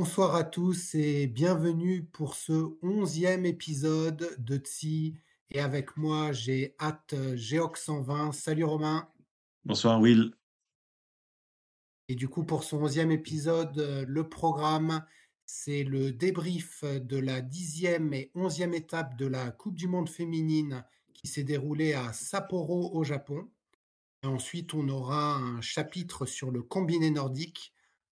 Bonsoir à tous et bienvenue pour ce onzième épisode de Tsi. Et avec moi, j'ai hâte Géox 120. Salut Romain. Bonsoir Will. Et du coup, pour ce onzième épisode, le programme, c'est le débrief de la dixième et onzième étape de la Coupe du Monde féminine qui s'est déroulée à Sapporo au Japon. Et ensuite, on aura un chapitre sur le combiné nordique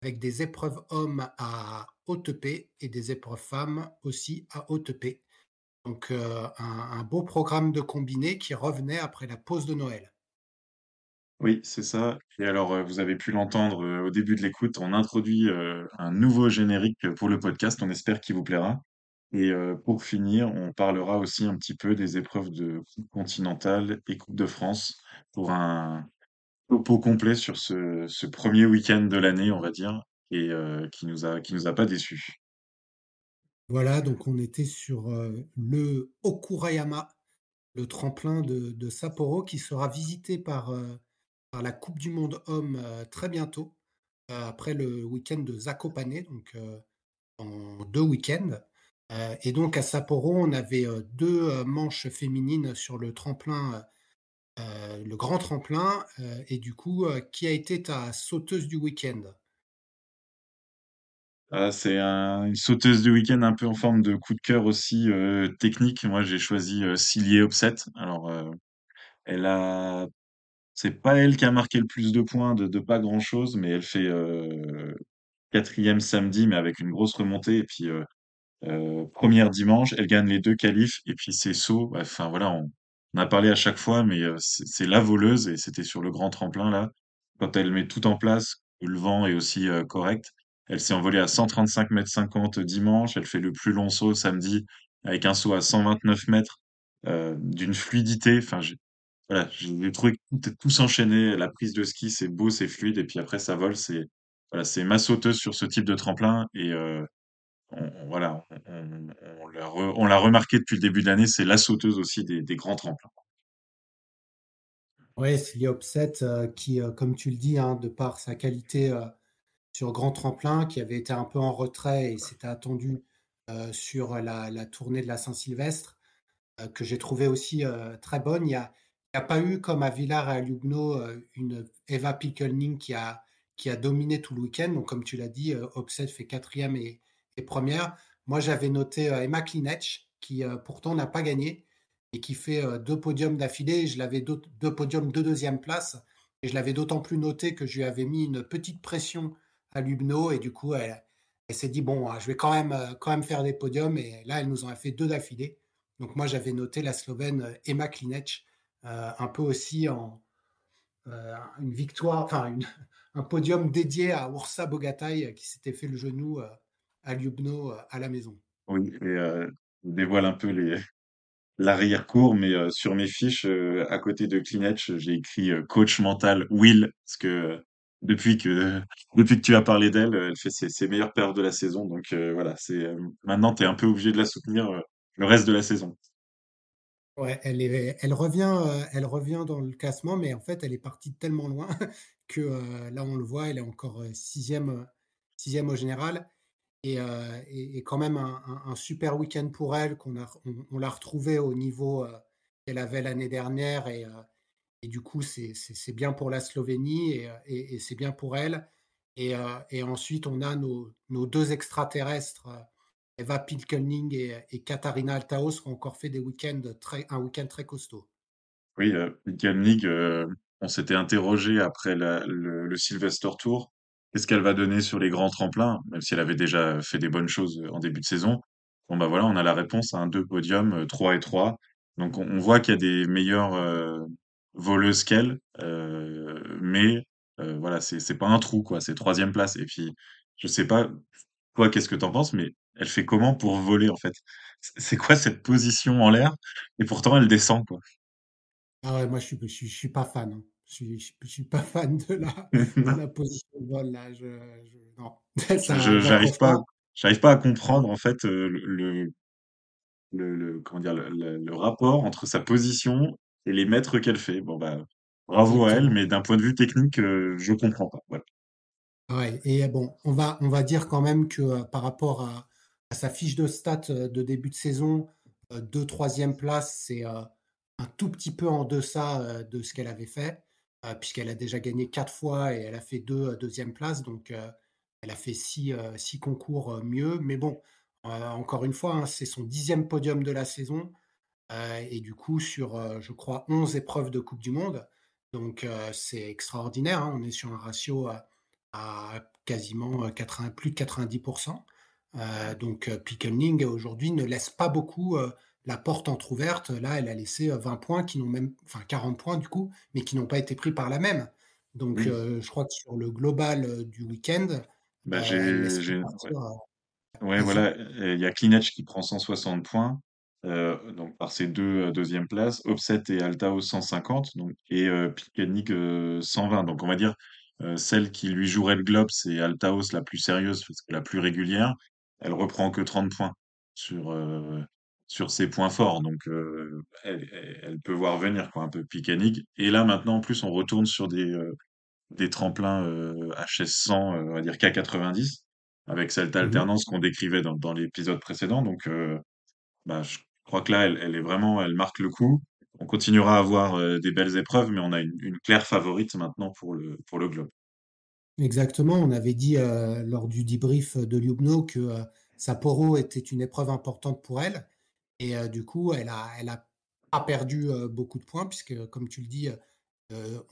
avec des épreuves hommes à haute et des épreuves femmes aussi à haute Donc un, un, beau programme de combiné qui revenait après la pause de Noël. Oui, c'est ça. Et alors, vous avez pu l'entendre au début de l'écoute, on introduit un nouveau générique pour le podcast, on espère qu'il vous plaira. Et pour finir, on parlera aussi un petit peu des épreuves de Coupe continentale et Coupe de France pour un, topo complet sur ce, premier week-end de l'année, on va dire, et euh, qui nous a qui nous a pas déçus. Voilà, donc on était sur euh, le Okurayama, le tremplin de, de, Sapporo, qui sera visité par, euh, par la Coupe du Monde Homme très bientôt, après le week-end de Zakopane, donc en deux week-ends. et donc à Sapporo, on avait deux manches féminines sur le tremplin euh, le grand tremplin. Euh, et du coup, euh, qui a été ta sauteuse du week-end? Ah, c'est une sauteuse du week-end un peu en forme de coup de cœur aussi technique. Moi, j'ai choisi Cillier Upset. Alors, elle a, c'est pas elle qui a marqué le plus de points de, pas grand-chose, mais elle fait quatrième samedi, mais avec une grosse remontée. Et puis première dimanche, elle gagne les deux qualifs. Et puis c'est saut. Enfin voilà, on, on a parlé à chaque fois, mais euh, c'est la voleuse et c'était sur le grand tremplin là. Quand elle met tout en place, le vent est aussi euh, correct. Elle s'est envolée à 135 mètres 50 dimanche. Elle fait le plus long saut samedi avec un saut à 129 mètres euh, d'une fluidité. Enfin, j'ai voilà, j'ai trouvé tout, tout s'enchaîner. La prise de ski, c'est beau, c'est fluide, et puis après ça vole. C'est voilà, ma sauteuse sur ce type de tremplin et on, voilà, on, l'a remarqué depuis le début de l'année, c'est la sauteuse aussi des, grands tremplins. Oui, c'est Upset euh, qui, euh, comme tu le dis, hein, de par sa qualité euh, sur grand tremplin, qui avait été un peu en retrait et s'était attendu sur la, tournée de la Saint-Sylvestre, que j'ai trouvé aussi très bonne. Il n'y a, pas eu, comme à Villar et à Lugno, une Eva Pickelning qui a, qui a dominé tout le week-end. Donc, comme tu l'as dit, Upset fait quatrième et, première. Moi, j'avais noté euh, Emma Klinech, qui euh, pourtant n'a pas gagné et qui fait euh, deux podiums d'affilée. Je l'avais deux, podiums de deuxième place et je l'avais d'autant plus noté que je lui avais mis une petite pression à Lubno et du coup, elle, s'est dit bon, je vais quand même, quand même faire des podiums et là, elle nous en a fait deux d'affilée. Donc moi, j'avais noté la Slovène Emma Klinech, un peu aussi en une victoire, enfin un podium dédié à Ursa Bogatay qui s'était fait le genou à Ljubno à la maison. Oui, et euh, je dévoile un peu les l'arrière-cours, mais euh, sur mes fiches, euh, à côté de Klinech, j'ai écrit coach mental Will, parce que depuis que depuis que tu as parlé d'elle, elle fait ses, ses meilleures perfs de la saison. Donc voilà, c'est maintenant tu es un peu obligé de la soutenir le reste de la saison. Ouais, elle est, elle revient, elle revient dans le classement, mais en fait, elle est partie tellement loin que là, on le voit, elle est encore sixième, sixième au général. Euh, et, quand même un, super week-end pour elle, qu'on a, on, l'a retrouvée au niveau euh, qu'elle avait l'année dernière. Et, euh, du coup, c'est, bien pour la Slovénie et, c'est bien pour elle. Et, ensuite, on a nos, deux extraterrestres, Eva Pilkelning et, Katharina Altaos, qui ont encore fait des week-ends très, un week-end très costaud. Oui, Pilkelning, on s'était interrogé après le Sylvester Tour qu'est-ce qu'elle va donner sur les grands tremplins, même si elle avait déjà fait des bonnes choses en début de saison. Bon bah voilà, on a la réponse à un deux podiums, 3 et 3. Donc on, voit qu'il y a des meilleures euh, voleuses qu'elle, euh, mais euh, voilà, c'est pas un trou quoi, c'est troisième place. Et puis je sais pas, toi, qu'est-ce que t'en penses, mais elle fait comment pour voler, en fait? C'est quoi cette position en l'air? Et pourtant, elle descend, quoi. Ah ouais, moi je suis je suis je suis pas fan, hein. Je suis je suis pas fan de la de la position de vol là, je j'arrive pas pas à comprendre, en fait, heu, le le comment dire? Le rapport entre sa position et les mètres qu'elle fait. Bon, bah, bravo à elle, mais d'un point de vue technique, heu, je comprends pas. Voilà. Ouais et bon, on va on va dire quand même que, heu, par rapport à à sa fiche de stats, de début de saison, heu, 2-3e place, c'est, un tout petit peu en deçà, de ce qu'elle avait fait, puisqu'elle a déjà gagné 4 fois et elle a fait 2, heu, 2 places donc, heu, elle a fait 6, heu, 6 concours, mieux. Mais bon, encore une fois, hein, c'est son dixième podium de la saison, et du coup sur, je crois 11 épreuves de coupe du monde. Donc, c'est extraordinaire, hein. On est sur un ratio, à quasiment, heu, 80 plus de 90 heu, donc, heu, Pickering aujourd'hui ne laisse pas beaucoup, la porte entrouverte. Là, elle a laissé, heu, 20 points qui n'ont même enfin 40 points du coup, mais qui n'ont pas été pris par la même. Donc, Oui, heu, je crois que sur le global, heu, du week-end, bah, elle j'ai ouais. voilà, il y a Klinec qui prend 160 points, donc par ses 2, heu, 2 places, Opseth et Althaus 150 donc et heu, 120 donc on va dire, celle qui lui jouerait le globe, c'est Althaus la plus sérieuse parce que la plus régulière. Elle reprend que 30 points sur, sur ses points forts donc heu, elle peut voir venir quoi, un peu Pikelnik et là maintenant en plus on retourne sur des, heu des tremplins euh, HS100, euh, on va dire K90, avec cette Mmh alternance qu'on décrivait dans, dans l'épisode précédent. Donc, euh, bah, je crois que là, elle, elle est vraiment, elle marque le coup. On continuera à avoir euh, des belles épreuves, mais on a une, une claire favorite maintenant pour le, pour le globe. Exactement, on avait dit, lors du débrief de Ljubno que, Sapporo était une épreuve importante pour elle et du coup, elle a elle a pas perdu, beaucoup de points puisque comme tu le dis,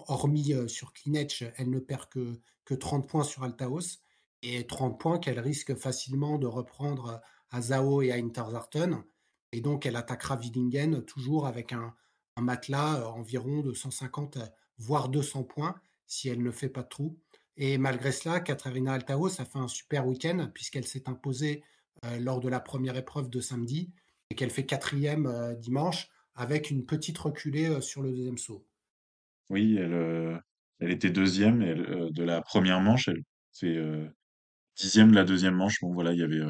hormis, sur Klinec, elle ne perd que que 30 points sur Althaus et 30 points qu'elle risque facilement de reprendre, à Zao et à Interzarten et donc elle attaquera Willingen toujours avec un matelas, environ de 150, voire 200 points si elle ne fait pas de trou et malgré cela, Katarina Althaus a fait un super week-end puisqu'elle s'est imposée lors de la première épreuve de samedi et qu'elle fait quatrième euh, dimanche avec une petite reculée euh, sur le deuxième saut. Oui, elle, euh, était deuxième de la première manche. Elle fait dixième de la deuxième manche. Bon, voilà, il y avait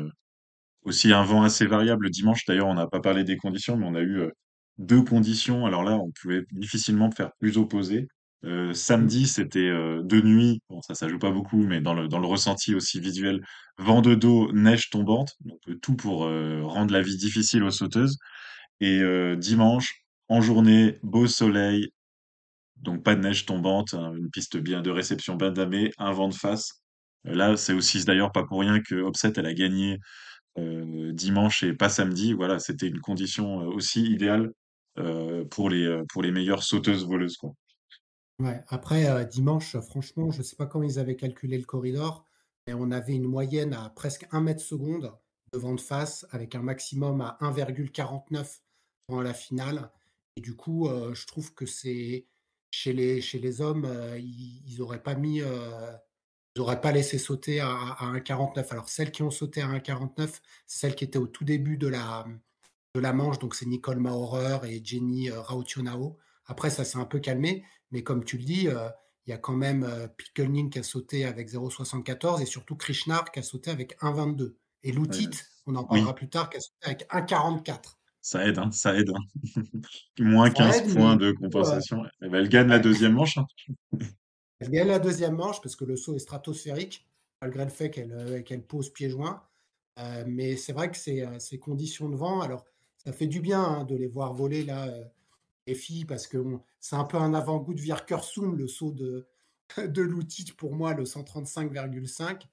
Aussi un vent assez variable dimanche. D'ailleurs, on n'a pas parlé des conditions, mais on a eu deux conditions. Alors là, on pouvait difficilement faire plus opposé. Euh, samedi, c'était euh, de nuit. Bon, ça, ça joue pas beaucoup, mais dans le, dans le ressenti aussi visuel, vent de dos, neige tombante. Donc euh, tout pour rendre la vie difficile aux sauteuses. Et dimanche, en journée, beau soleil, donc pas de neige tombante, hein, une piste bien de réception bien damée, un vent de face. Là, c'est aussi d'ailleurs pas pour rien que Opset, elle a gagné dimanche et pas samedi. Voilà, c'était une condition aussi idéale pour les, pour les meilleures sauteuses-voleuses, quoi. Après, euh, dimanche, franchement, je ne sais pas comment ils avaient calculé le corridor, mais on avait une moyenne à presque un mètre seconde de vent de face avec un maximum à 1,49 pendant la finale. Et du coup, euh, je trouve que c'est chez les, hommes, euh, ils, ils auraient pas euh, laissé sauter à, à 1,49. Alors, celles qui ont sauté à 1,49, c'est celles qui étaient au tout début de la, manche, donc c'est Nicole Maurer et Jenny euh, Rautionao. Après, ça s'est un peu calmé, mais comme tu le dis, euh, il y a quand même euh, Pickelning qui a sauté avec 0,74 et surtout Krishnar qui a sauté avec 1,22. Et. Loutit, on en Oui, parlera plus tard, qui a sauté avec 1,44. ça aide, hein, ça aide. hein. Moins Ça 15 aide, mais points de euh, compensation. Eh ben, elle gagne la deuxième manche. hein. elle gagne la deuxième manche parce que le saut est stratosphérique, malgré le fait qu'elle pose pieds joints. Euh, mais c'est vrai que ces, ces conditions de vent, alors ça fait du bien hein, de les voir voler là, filles, parce que c'est un peu un avant-goût de Virkersum, le saut de, de l'outil pour moi, le 135,5.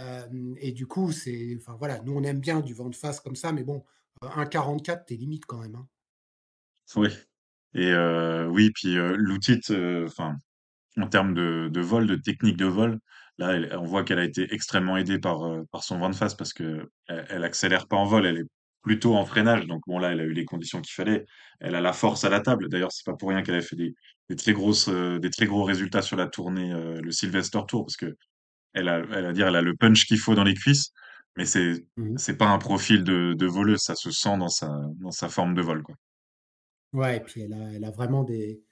Euh, et du coup, c'est, enfin voilà, nous on aime bien du vent de face comme ça, mais bon, euh, 1,44, t'es limite quand même. hein. Oui. Et euh, oui, puis euh, l'outil, euh, en termes de, de vol, de technique de vol, là, on voit qu'elle a été extrêmement aidée par, euh, par son vent de face parce que elle, elle accélère pas en vol, elle est plutôt en freinage. Donc bon, là, elle a eu les conditions qu'il fallait. Elle a la force à la table. D'ailleurs, c'est pas pour rien qu'elle a fait des, des très grosses, euh, des très gros résultats sur la tournée, euh, le Sylvester Tour, parce que elle a, elle a dire, elle a le punch qu'il faut dans les cuisses, mais c'est, Mmh c'est pas un profil de, de voleuse, ça se sent dans sa, dans sa forme de vol, quoi. Ouais et puis elle a elle a vraiment des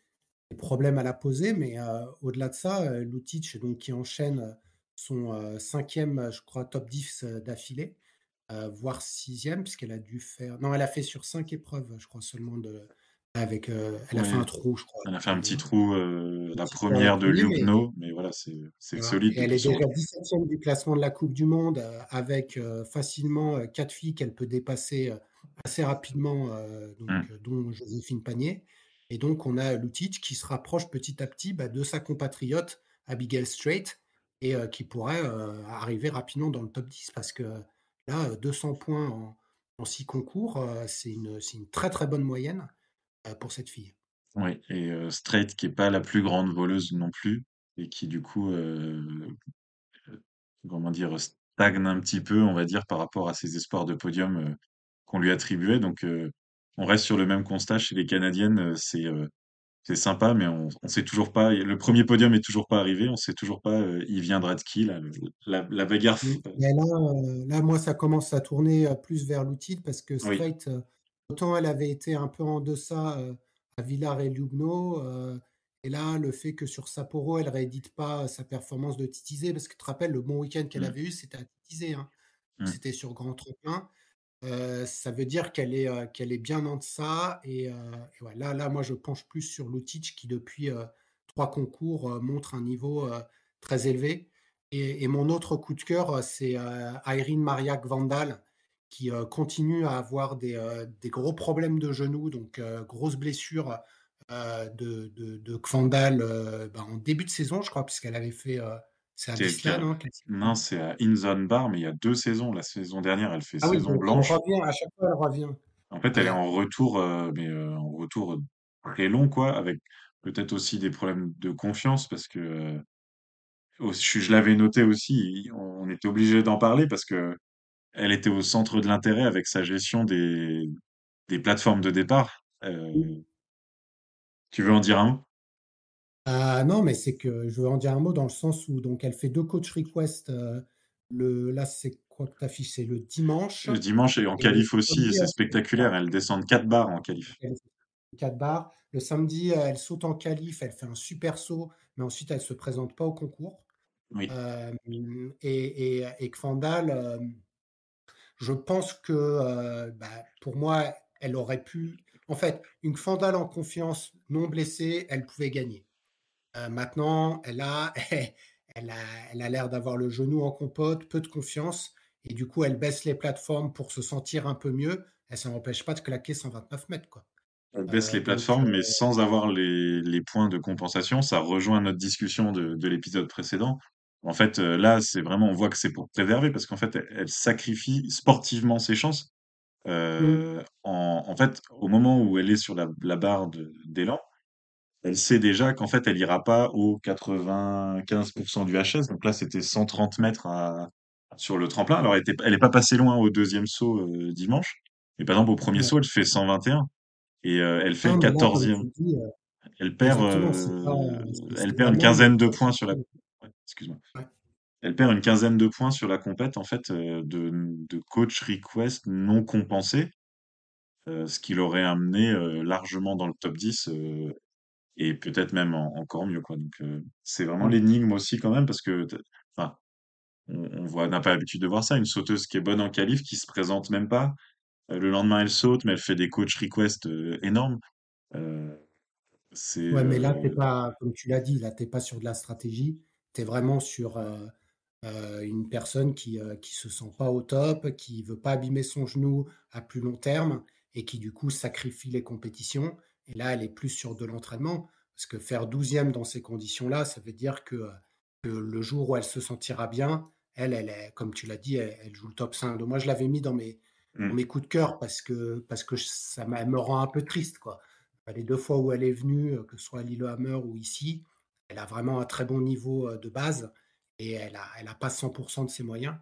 des problèmes à la poser, mais heu, au-delà de ça, heu, Lucic donc qui enchaîne, son, 5e, je crois top 10 heu, d'affilée, voire sixième puisqu'elle a dû faire non, elle a fait sur 5 épreuves, je crois seulement de avec, heu, elle a fait un trou, je crois, elle a fait un petit 20. trou, euh, la la première de 1 mais Lugno, mais voilà, c'est, voilà solide et elle est déjà retour. 17e du classement de la coupe du monde, avec, facilement, 4 filles qu'elle peut dépasser, assez rapidement, donc Mm. heu, dont Joséphine Panier et donc on a Lucic qui se rapproche petit à petit, bah, de sa compatriote Abigail Strait et qui pourrait, arriver rapidement dans le top 10 parce que là, heu, 200 points en 6 concours, c'est une très, très bonne moyenne, pour cette fille. Oui, et Strait, qui est pas la plus grande voleuse non plus, et qui du coup, comment stagne un petit peu, on va dire, par rapport à ses espoirs de podium qu'on lui attribuait. Donc, on reste sur le même constat chez les Canadiennes. c'est c'est sympa, mais on, on sait toujours pas. Le premier podium est toujours pas arrivé. On sait toujours pas. euh, il viendra de qui là, le- la, la bagarre. Mmh. euh, là, heu, là, moi, ça commence à tourner, plus vers l'utile parce que oui, Strait, heu, autant elle avait été un peu en deçà, à Villars et Lugno, et là, le fait que sur Sapporo, elle réédite pas sa performance de Titisé parce que tu te rappelles, le bon week-end qu'elle mm, avait eu, c'était à Titisé, hein. mm, C'était sur grand tremplin. Heu, ça veut dire qu'elle est, heu, qu'elle est bien en deçà et ouais, là moi, je penche plus sur Lucic qui depuis, heu, 3 concours, montre un niveau, très élevé et mon autre coup de cœur, c'est, Irene Maria Gvandal qui, continue à avoir des, des gros problèmes de genoux donc grosse blessure, de de heu, bah, en début de saison, je crois, puisqu'elle avait fait, c'est à s'est Non, c'est à Inzone Bar, mais il y a deux saisons. La saison dernière, elle fait ah saison blanche. revient, à chaque fois, elle revient. En fait, elle est en retour, euh, mais euh, en retour très long, quoi, avec peut-être aussi des problèmes de confiance, parce que euh, je, je l'avais noté aussi, on, était obligé d'en parler parce que elle était au centre de l'intérêt avec sa gestion des, des plateformes de départ. Euh, tu veux en dire un? mot? Ah non, mais c'est que je veux en dire un mot dans le sens où donc elle fait 2 coach requests, heu, le là, c'est quoi que tu affiches? C'est le dimanche Le dimanche et en et le qualif aussi, et samedi, c'est spectaculaire. Elle descend de 4 barres en qualif. elle fait 4 barres. Le samedi, elle saute en qualif, elle fait un super saut, mais ensuite elle se présente pas au concours. Oui. Et et et Kvandal, je pense que, bah, pour moi, elle aurait pu en fait, une Kvandal en confiance, non blessée, elle pouvait gagner. Heu, maintenant, elle a elle a elle a l'air d'avoir le genou en compote, peu de confiance et du coup, elle baisse les plateformes pour se sentir un peu mieux. Elle s'en empêche pas de claquer 129 mètres, quoi. On baisse les plateformes, mais sans avoir les, les points de compensation. Ça rejoint notre discussion de, de l'épisode précédent. En fait, euh, là, c'est vraiment, on voit que c'est pour préserver parce qu'en fait, elle, elle sacrifie sportivement ses chances. mmh, Euh, en, en fait, au moment où elle est sur la, la barre d'élan, elle sait déjà qu'en fait, elle ira pas au 95% du HS. Donc là, c'était 130 mètres à- sur le tremplin. Alors, elle était, elle est pas passée loin au deuxième saut euh, dimanche. Mais par exemple, au premier ouais. saut, elle fait 121 et euh, elle fait le quatorzième. le dis, heu, Elle perd, exactement, c'est pas, euh, c'est elle perd une quinzaine de points sur la. ouais, excuse-moi. Ouais. Elle perd une quinzaine de points sur la compète en fait de, de coach request non compensé, ce qui l'aurait amené largement dans le top 10 euh, et peut-être même en- encore mieux quoi. Donc euh, c'est vraiment Mmh. l'énigme aussi quand même parce que enfin on, on voit, n'a pas l'habitude de voir ça, une sauteuse qui est bonne en qualif qui se présente même pas. Euh, le lendemain elle saute mais elle fait des coach requests euh, énormes. C'est Ouais, mais là, tu euh, pas comme tu l'as dit, là, tu pas sur de la stratégie. Tu es vraiment sur, une personne qui, qui se sent pas au top, qui veut pas abîmer son genou à plus long terme et qui, du coup, sacrifie les compétitions et là, elle est plus sur de l'entraînement parce que faire douzième dans ces conditions-là, ça veut dire que, heu, que le jour où elle se sentira bien, elle, elle est comme tu l'as dit, elle elle joue le top 5. Donc moi, je l'avais mis dans mes dans hmm. mes coups de cœur parce que parce que ça me rend un peu triste, quoi. Les 2 fois où elle est venue, heu, que ce soit à Lillehammer ou ici, elle a vraiment un très bon niveau, heu, de base et elle a elle a pas 100% de ses moyens.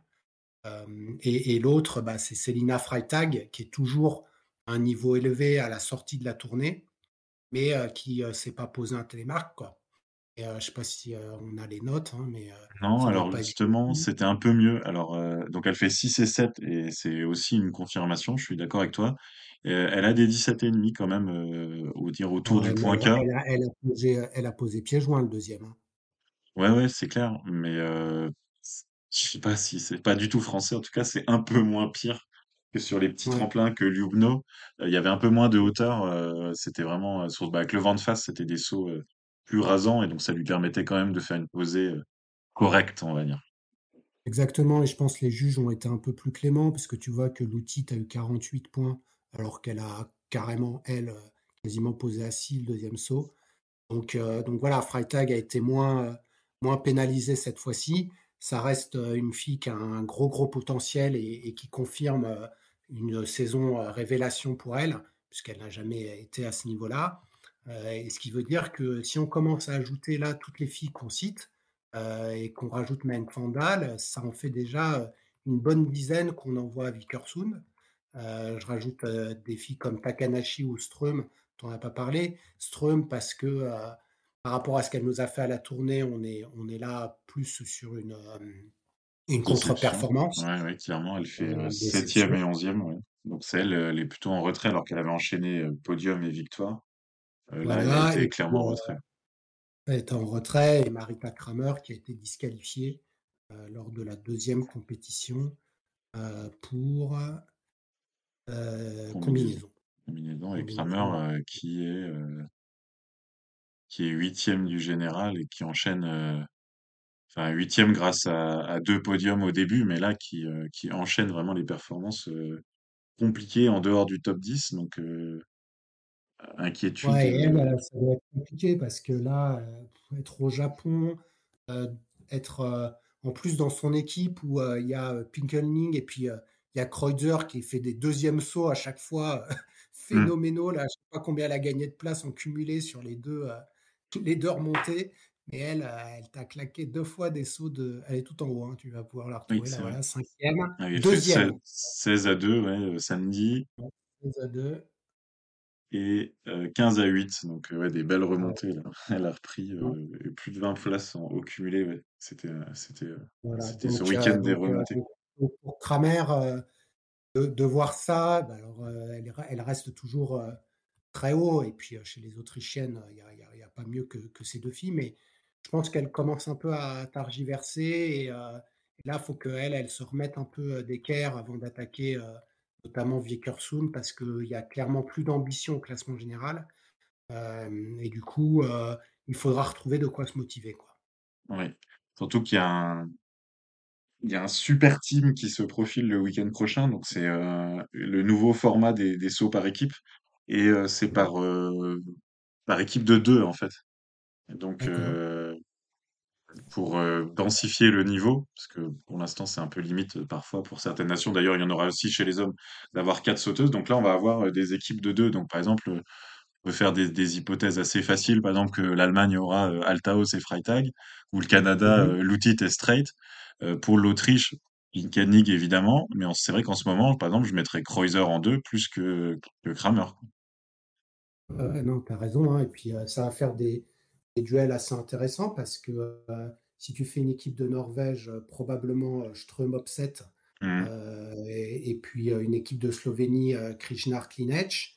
Et et l'autre, bah, c'est Selina Freitag qui est toujours à un niveau élevé à la sortie de la tournée, mais heu, qui, heu, s'est pas posé un télémark, quoi Et euh, je sais pas si euh, on a les notes, hein, mais euh, Non, alors justement, c'était un peu mieux. Alors, euh, donc elle fait 6 et 7 et c'est aussi une confirmation, je suis d'accord avec toi. Euh, elle a des 17 et demi quand même, euh, au dire autour du Ouais, point K. elle a, elle a posé, elle a posé pied joint le deuxième. hein. Ouais, ouais, c'est clair, mais euh, je sais pas si c'est pas du tout français. En tout cas, c'est un peu moins pire que sur les petits Ouais, tremplins que Ljubno. Euh, Il y avait un peu moins de hauteur. euh, c'était vraiment euh, sur, bah, avec le vent de face, c'était des sauts plus rasants et donc ça lui permettait quand même de faire une posée correcte, on va dire. exactement. Et je pense que les juges ont été un peu plus cléments parce que tu vois que l'outil a eu 48 points alors qu'elle a carrément, elle, quasiment posé assis le deuxième saut. Donc, euh, donc voilà, Freitag a été moins, euh, moins pénalisée cette fois-ci. Ça reste une fille qui a un gros, gros potentiel et, qui confirme une saison révélation pour elle, puisqu'elle n'a jamais été à ce niveau-là. Et ce qui veut dire que si on commence à ajouter là toutes les filles qu'on cite et qu'on rajoute Mank Vandal, ça en fait déjà une bonne dizaine qu'on envoie à Vickersund. Je rajoute des filles comme Takanashi ou Ström, dont on n'a pas parlé. Ström parce que par rapport à ce qu'elle nous a fait à la tournée, on est, on est là plus sur une, euh, une contre-performance, ouais, clairement, elle fait euh, euh, une septième et déception. onzième, ouais. Donc c'est elle, euh, est plutôt en retrait alors qu'elle avait enchaîné euh, podium et victoire. Euh, là, elle puis clairement en euh, retrait. elle est en retrait, et Marita Kramer qui a été disqualifiée euh, lors de la deuxième compétition euh, pour euh, Combinaison. combinaison. Et Kramer euh, qui est euh, qui est huitième du général et qui enchaîne, euh, enfin huitième grâce à, à deux podiums au début, mais là qui euh, qui enchaîne vraiment les performances euh, compliquées en dehors du top 10. Donc euh, inquiétude. Ouais, et elle, ça doit être compliqué parce que là, être au Japon, être en plus dans son équipe où il y a Pinkelning et puis il y a Kreutzer qui fait des deuxièmes sauts à chaque fois hmm. phénoménaux. Là, je sais pas combien elle a gagné de place en cumulé sur les deux, euh, les deux remontées. Mais elle, euh, elle t'a claqué deux fois des sauts de. Elle est tout en haut, hein, tu vas pouvoir la Oui, retrouver là, c'est vrai. voilà, cinquième, Ah, Elle deuxième. 16, 16 à 2 ouais, euh, samedi. 16 à 2. et euh, 15 à 8. Donc, euh, ouais, des belles remontées, là. Elle a repris euh, plus de 20 places en, au cumulé, ouais. C'était, euh, c'était, euh, Voilà, c'était ce week-end euh, des euh, remontées. donc, pour Kramer, euh, de, de voir ça, bah alors, euh, elle, elle reste toujours euh, très haut. Et puis chez les Autrichiennes, il n'y a, a- pas mieux que, ces deux filles. Mais je pense qu'elle commence un peu à targiverser. Et, et là, il faut qu'elle, elle se remette un peu d'équerre avant d'attaquer notamment Vickersund parce qu'il y a clairement plus d'ambition au classement général. Et du coup, il faudra retrouver de quoi se motiver, quoi. Ouais. Surtout qu'il y a un, il y a un super team qui se profile le week-end prochain. Donc, c'est le nouveau format des sauts par équipe. Et euh, c'est par, euh, par équipe de deux, en fait. Donc, euh, pour densifier le niveau, parce que pour l'instant c'est un peu limite parfois pour certaines nations. D'ailleurs, il y en aura aussi chez les hommes d'avoir quatre sauteuses. Donc là, on va avoir des équipes de deux. Donc par exemple, on peut faire des, des hypothèses assez faciles, par exemple que l'Allemagne aura Althaus et Freitag, ou le Canada euh, Lutit et. Euh, pour l'Autriche, Koenig évidemment, mais c'est vrai qu'en ce moment, par exemple, je mettrais Kreuzer en deux plus que, que Kramer. quoi. Euh, non, tu as raison. hein. Et puis, euh, ça va faire des, des duels assez intéressants parce que euh, si tu fais une équipe de Norvège, euh, probablement euh, Strøm Opset, euh, et, et puis euh, une équipe de Slovénie, euh, Krishnar Klinec,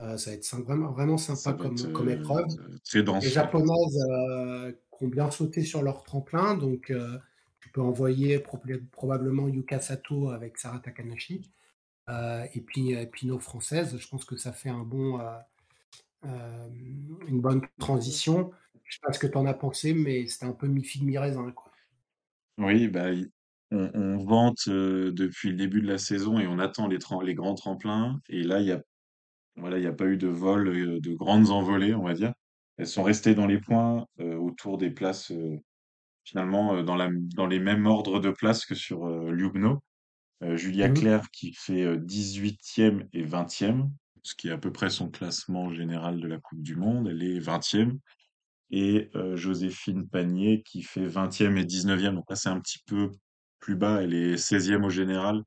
euh, ça va être vraiment, vraiment sympa être comme, épreuve. très Les dense. ouais. Japonaises euh, qui ont bien sauté sur leur tremplin, donc euh, tu peux envoyer prob- probablement Yuka Sato avec Sarah Takanashi. Euh, et puis, et puis nos Françaises, je pense que ça fait un bon, euh, une bonne transition. Je sais pas ce que tu en as pensé, mais c'était un peu mi-figue, mi-raisin, quoi. Oui, bah, il- on, on vante euh, depuis le début de la saison et on attend les, grands tremplins. Et là, il y a, voilà, il y a pas eu de vol, euh, de grandes envolées, on va dire. Elles sont restées dans les points euh, autour des places, euh, finalement, euh, dans la, dans les mêmes ordres de places que sur euh. Euh, Julia Mhm. Claire qui fait euh, 18e et 20e, ce qui est à peu près son classement général de la Coupe du Monde. Elle est 20e et euh, Joséphine Panier qui fait 20e et 19e. Donc là, c'est un petit peu plus bas. Elle est 16e au général.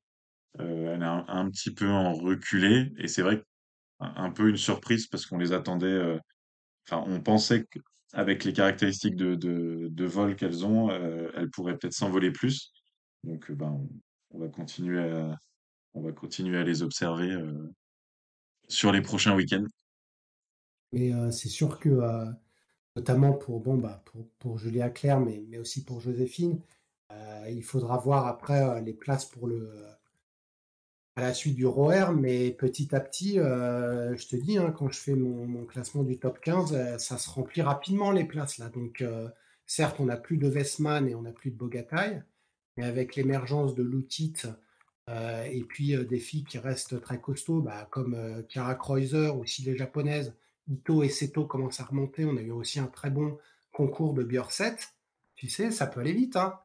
Euh, elle est un, petit peu en reculé. Et c'est vrai un peu une surprise parce qu'on les attendait. euh, Enfin, on pensait que avec les caractéristiques de, de, vol qu'elles ont, elles pourraient peut-être s'envoler plus. Donc, ben, on, va continuer à, on va continuer à les observer sur les prochains week-ends. Mais euh, c'est sûr que, euh, notamment pour, bon, bah, pour, pour Julia Claire, mais, mais aussi pour Joséphine, euh, il faudra voir après les places pour le, à la suite du ROR, mais petit à petit, je te dis, hein, quand je fais mon, classement du top 15, euh, ça se remplit rapidement les places là. Donc, certes, on n'a plus de Westman et on n'a plus de Bogatay, mais avec l'émergence de Lutit euh, et puis euh, des filles qui restent très costauds, bah, comme euh, Chiara Kreuzer, aussi les japonaises, Ito et Seto commencent à remonter. On a eu aussi un très bon concours de Björset. Tu sais, ça peut aller vite hein,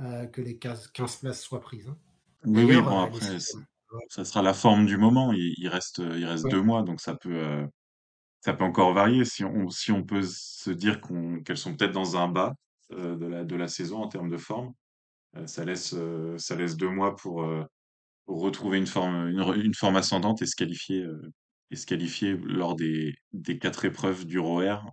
euh, que les 15, 15 places soient prises. hein. Oui, oui, bon, après, ça sera la forme du moment. Il, il reste, il reste ouais. deux mois, donc ça peut, ça peut encore varier. Si on, si on peut se dire qu'elles sont peut-être dans un bas de la, de la saison en termes de forme, ça laisse, ça laisse deux mois pour retrouver une forme, une, forme ascendante et se qualifier, euh, et se qualifier lors des, des quatre épreuves du ROR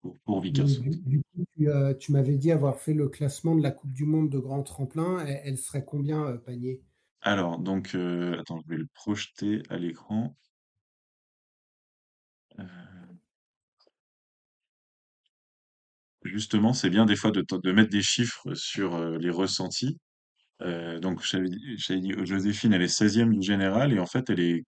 pour, pour Mais Vickers. du, du coup, tu, euh, tu m'avais dit avoir fait le classement de la Coupe du Monde de grand tremplin. Elle, elle serait combien, euh, panier? Alors, donc, euh, attends, je vais le projeter à l'écran. Euh, justement, c'est bien des fois de, de mettre des chiffres sur euh, les ressentis. Euh, donc, j'avais dit, j'avais dit, Joséphine, elle est 16e du général et en fait, elle est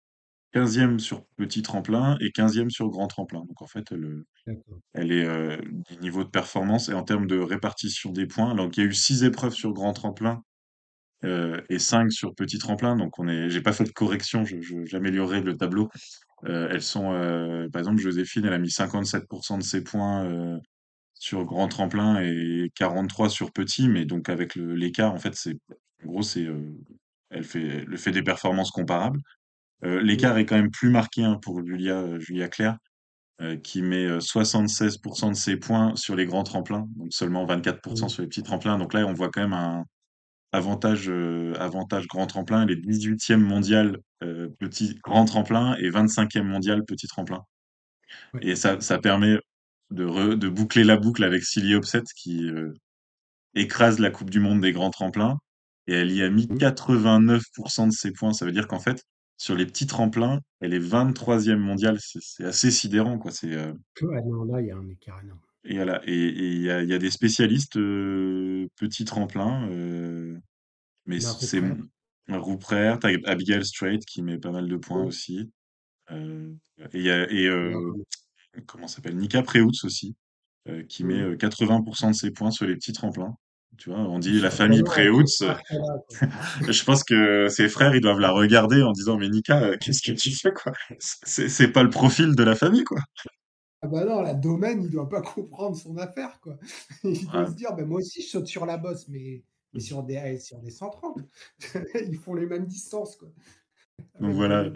15e sur petit tremplin et 15e sur grand tremplin. Donc, en fait, elle, D'accord. elle est euh, du niveau de performance et en termes de répartition des points. Donc, il y a eu six épreuves sur grand tremplin euh, et cinq sur petit tremplin. Donc, on est, j'ai pas fait de correction, je, je- j'améliorerai le tableau. Euh, elles sont, euh, par exemple, Joséphine, elle a mis 57% de ses points sur grand tremplin et 43 sur petit, mais donc avec l'écart, en fait, c'est, en gros, c'est, euh, elle fait, elle fait des performances comparables. Euh, l'écart Mm. est quand même plus marqué hein, pour Julia, euh, Julia Claire, euh, qui met euh, 76% de ses points sur les grands tremplins, donc seulement 24% Mm. sur les petits tremplins. Donc là, on voit quand même un avantage, avantage grand tremplin. Elle est 18e mondial euh, petit grand tremplin et 25e mondial petit tremplin. Ouais. Et ça, ça permet de, re- de boucler la boucle avec Silly Opset qui euh, écrase la Coupe du Monde des grands tremplins. Et elle y a mis Mm. 89% de ses points. Ça veut dire qu'en fait, sur les petits tremplins, elle est 23e mondiale. C'est assez sidérant, quoi. C'est, euh, non, là, il y a un écart énorme. et voilà. Et et il y a, il y a des spécialistes euh, petits tremplins, mais La c'est Rouprère. T'as Abigail Strait qui met pas mal de points Mm. aussi. Euh, et il y a, et Ouais, euh, comment ça s'appelle? Nika Preutz aussi. euh, qui met mm. euh, 80% de ses points sur les petits tremplins. Tu vois, on dit la famille euh, quoi. je pense que ses frères, ils doivent la regarder en disant, mais Nika, euh, qu'est-ce que tu fais, quoi? C'est c'est pas le profil de la famille, quoi. Ah bah non, la domaine, il doit pas comprendre son affaire, quoi. Il doit Ouais. se dire, bah, moi aussi, je saute sur la bosse, mais, mais sur des, sur des 130. Ils font les mêmes distances, quoi. Donc voilà,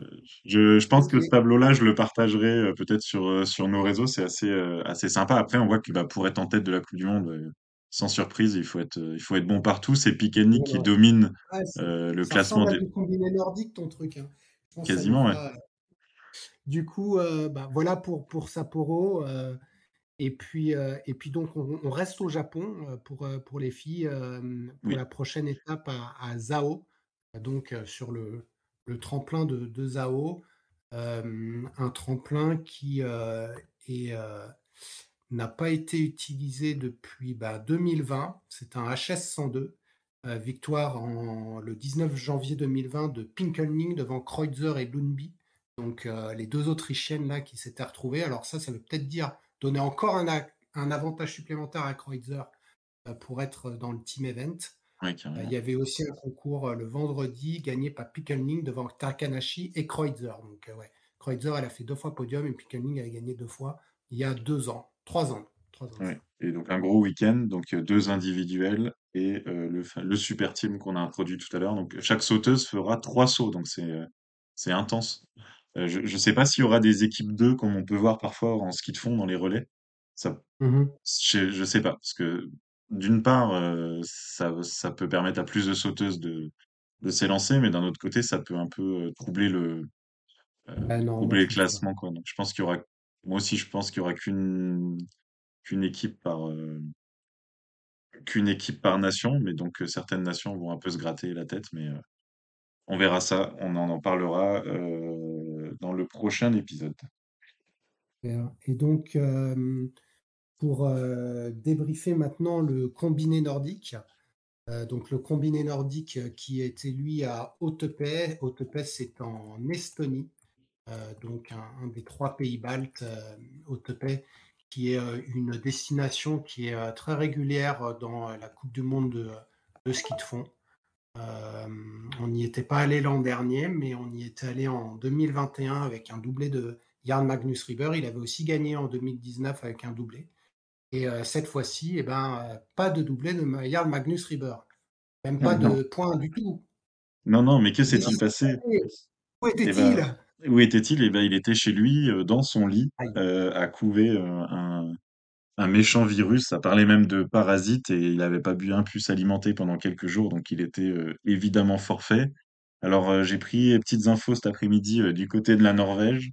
je, je pense que ce tableau-là, je le partagerai euh, peut-être sur, euh, sur nos réseaux. C'est assez, euh, assez sympa. Après, on voit que bah, pour être en tête de la Coupe du Monde, sans surprise, il faut être, il faut être bon partout. C'est Piquenique qui domine Ouais, euh, le ça classement des... combiné nordique, ton truc. hein. Je pense que ça lui quasiment, ouais. Du coup, euh, bah, voilà pour, pour Sapporo. et, puis, et puis, donc, on, on reste au Japon pour, pour les filles pour Oui, la prochaine étape à, à Zao, donc sur le, le tremplin de, de Zao. Euh, un tremplin qui euh, euh, n'a pas été utilisé depuis bah, 2020. C'est un HS 102. Euh, victoire le 19 janvier 2020 de Pinkelning devant Kreutzer et Lundby. Donc les deux Autrichiennes là qui s'étaient retrouvées. Alors ça, ça veut peut-être dire donner encore un, avantage supplémentaire à Kreutzer pour être dans le team event. Ouais, Euh, Il y avait aussi un concours euh, le vendredi gagné par Pickelning devant Takanashi et Kreutzer. Donc, euh, ouais, Kreutzer, elle a fait deux fois podium et Pickelning, a gagné deux fois il y a deux ans, trois ans. Trois ans. Ouais. Et donc un gros week-end, donc euh, deux individuels et euh, le, le super team qu'on a introduit tout à l'heure. Donc chaque sauteuse fera trois sauts, donc c'est c'est intense. Euh, je ne sais pas s'il y aura des équipes 2 comme on peut voir parfois en ski de fond dans les relais. Ça, Mhm. je, je sais pas, parce que d'une part, ça, ça peut permettre à plus de sauteuses de, de s'élancer, mais d'un autre côté, ça peut un peu troubler le, non, moi troubler je le pense pas. classement, quoi. Donc je pense qu'il y aura, moi aussi, je pense qu'il y aura qu'une qu'une équipe par qu'une équipe par nation, mais donc certaines nations vont un peu se gratter la tête, mais on verra ça, on en en parlera dans le prochain épisode. Et donc, pour euh, débriefer maintenant le combiné nordique, euh, donc le combiné nordique qui était lui à Hautepais. Hautepais, c'est en Estonie, euh, donc un, des trois pays baltes, euh, Hautepais, qui est euh, une destination qui est euh, très régulière dans la Coupe du Monde de, de ski de fond. Euh, on n'y était pas allé l'an dernier, mais on y était allé en 2021 avec un doublé de Jarl Magnus Rieber. Il avait aussi gagné en 2019 avec un doublé. Et euh, cette fois-ci, eh ben, euh, pas de doublé de Jarl Magnus Rieber. Même pas Non, de points du tout. non, non, mais que s'est-il passé? Où Eh était-il ben, où était-il? Eh ben, il était chez lui, euh, dans son lit, à couver un, un méchant virus. Ça parlait même de parasite et il n'avait pas bien pu s'alimenter pendant quelques jours, donc il était évidemment forfait. Alors, j'ai pris les petites infos cet après-midi du côté de la Norvège.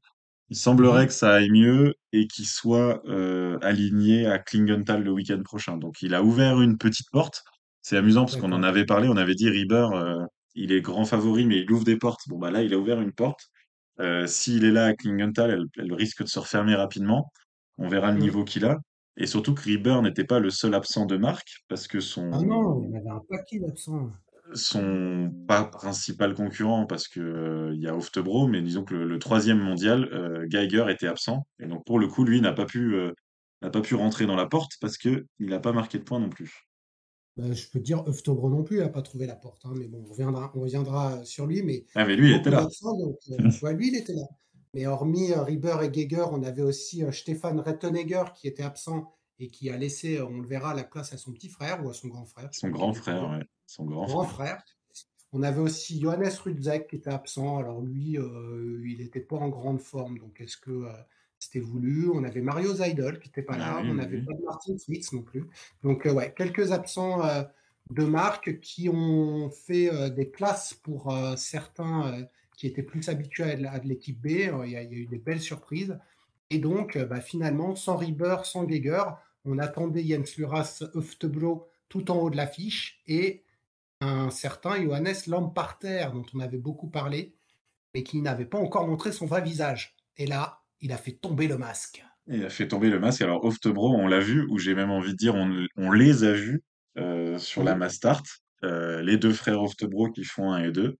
Il semblerait Mhm. que ça aille mieux et qu'il soit euh, aligné à Klingenthal le week-end prochain. Donc, il a ouvert une petite porte. C'est amusant parce qu'on en avait parlé. On avait dit Rieber, euh, il est grand favori, mais il ouvre des portes. Bon, bah là, il a ouvert une porte. Euh, s'il est là à Klingenthal, elle, elle risque de se refermer rapidement. On verra le Mhm. niveau qu'il a. Et surtout que Rieber n'était pas le seul absent de marque parce que Ah son, non, il y avait un paquet d'absents. Son pas principal concurrent parce que euh, il y a Oftebro, mais disons que le, le troisième mondial, euh, Geiger était absent. Et donc pour le coup, lui n'a pas pu, euh, n'a pas pu rentrer dans la porte parce que il n'a pas marqué de points non plus. Ben, je peux te dire, Oftobro non plus, il n'a pas trouvé la porte. hein, mais bon, on reviendra, on reviendra sur lui. Mais Ah mais lui, il était là. donc ouais, lui, il était là. Mais hormis Rieber et Geiger, on avait aussi Stéphane Rettenegger qui était absent et qui a laissé, on le verra, la place à son petit frère ou à son grand frère. Son grand frère, ouais. Son grand Grand frère. frère. On avait aussi Johannes Rudzek qui était absent. Alors lui, euh, il n'était pas en grande forme. Donc est-ce que euh, c'était voulu? On avait Mario Zeidel qui n'était pas Ah là. oui, On n'avait oui. pas Martin Fritz non plus. Donc euh, ouais, quelques absents de marque qui ont fait des places pour certains qui étaient plus habitués à de, l'équipe B. Il y, a, il y a eu des belles surprises. Et donc bah, finalement, sans Rieber, sans Geiger, on attendait Jens Luras Öftebro tout en haut de l'affiche et un certain Johannes Lamparter, dont on avait beaucoup parlé, mais qui n'avait pas encore montré son vrai visage. Et là, il a fait tomber le masque. Il a fait tomber le masque. Alors Oftebro, on l'a vu, ou j'ai même envie de dire, on, on les a vus euh, sur la Mastart. Euh, les deux frères Oftebro qui font un et deux.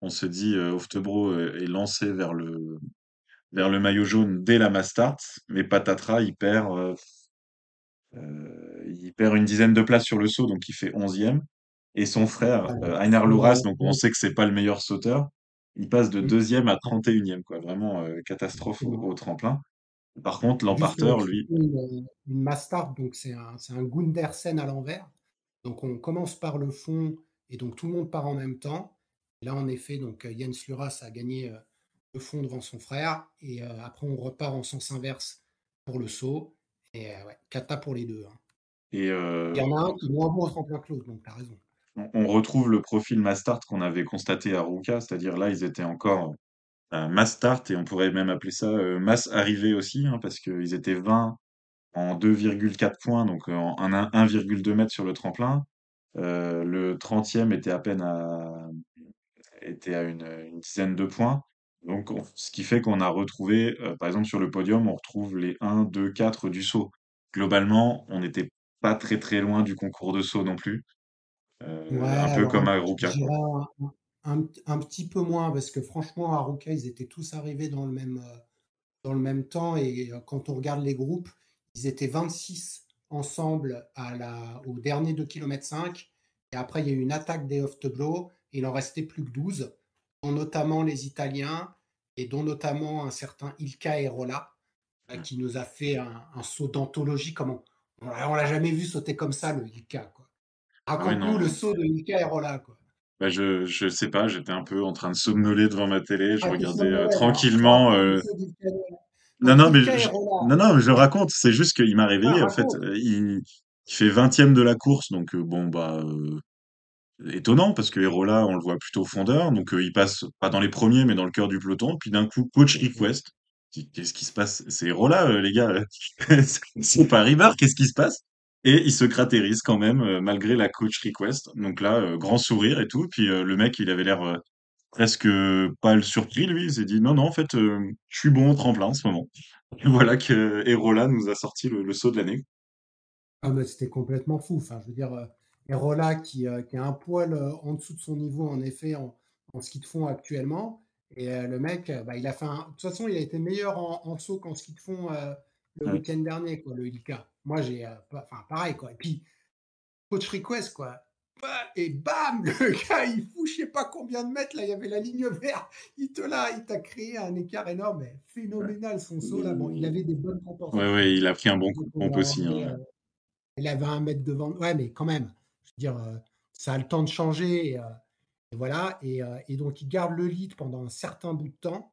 On se dit, euh, Oftebro euh, est lancé vers le, vers le maillot jaune dès la Mastart, mais patatras, il perd, il perd une dizaine de places sur le saut, donc il fait onzième. Et son frère, voilà. euh, Einar Louras, donc on sait que c'est pas le meilleur sauteur, il passe de Mm. deuxième à trente et unième, quoi. Vraiment euh, catastrophe au, Bon. au tremplin. Par contre, Lamparter, lui, une, une Mastart, donc c'est un, un Gundersen à l'envers. Donc on commence par le fond et donc tout le monde part en même temps. Là, en effet, donc euh, Jens Luras a gagné euh, le fond devant son frère et euh, après on repart en sens inverse pour le saut. Et euh, ouais, kata pour les deux. hein. et Il y euh, en a un qui est moins bon au tremplin que l'autre, donc t'as raison. On, retrouve le profil Mastart qu'on avait constaté à Ruka, c'est-à-dire là, ils étaient encore à Mastart et on pourrait même appeler ça euh, masse arrivée aussi, hein, parce qu'ils étaient 20 en 2,4 points, donc euh, en un- 1,2 mètres sur le tremplin. Euh, le 30e était à peine à, était à une, dizaine de points. Donc, on- ce qui fait qu'on a retrouvé, euh, par exemple, sur le podium, on retrouve les 1, 2, 4 du saut. Globalement, on n'était pas très très loin du concours de saut non plus. Ouais, Euh, un peu comme un- à je Ruka, quoi. dirais un, un- petit peu moins, parce que franchement, à Ruka, ils étaient tous arrivés dans le même, euh, dans le même temps. Et euh, quand on regarde les groupes, ils étaient 26 ensemble à la, au dernier 2 km 5. Et après, il y a eu une attaque des Oftebro. Et il en restait plus que 12, dont notamment les Italiens et dont notamment un certain Ilka Erola, qui nous a fait un, un saut d'anthologie. Comme on, on l'a jamais vu sauter comme ça, le Ilka. Quoi. Ah Raconte-nous non. le saut de Ilka Erola. Quoi. Bah, je, je sais pas, j'étais un peu en train de somnoler devant ma télé, je Ah, regardais euh, tranquillement. Euh, Erola. Non, non, mais je, Erola, non, non, je le raconte, c'est juste qu'il m'a ah, réveillé, en fait. Euh, Il, il fait 20e de la course, donc bon, bah, euh, étonnant, parce que Erola, on le voit plutôt fondeur, donc il passe pas dans les premiers, mais dans le cœur du peloton. Puis d'un coup, coach request, qu'est-ce qui se passe? C'est Rola, les gars. c'est pas River, qu'est-ce qui se passe? Et il se cratérise quand même, malgré la coach request. Donc là, grand sourire et tout. Puis le mec, il avait l'air presque pas le surpris, lui. Il s'est dit, non, non, en fait, je suis bon au tremplin en ce moment. Et voilà que Erola nous a sorti le, saut de l'année. Ah, mais c'était complètement fou. Enfin, je veux dire, Erola qui, qui, a un poil en dessous de son niveau, en effet, en, en ski de fond actuellement. Et le mec, bah, il a fait un... De toute façon, il a été meilleur en, saut qu'en ski de fond le week-end dernier, quoi, le Ilka. Moi, j'ai... Enfin, pareil, quoi. Et puis, coach request, quoi. Bah, et bam, le gars, il fout je sais pas combien de mètres, là, il y avait la ligne verte. Il te l'a, il t'a créé un écart énorme, phénoménal son saut, là. Bon, il avait des bonnes compensations. Ouais, ouais, il a pris un bon coup de pompe aussi. Hein, il avait un mètre devant. Ouais, mais quand même, je veux dire, ça a le temps de changer voilà, euh, et, donc il garde le lead pendant un certain bout de temps.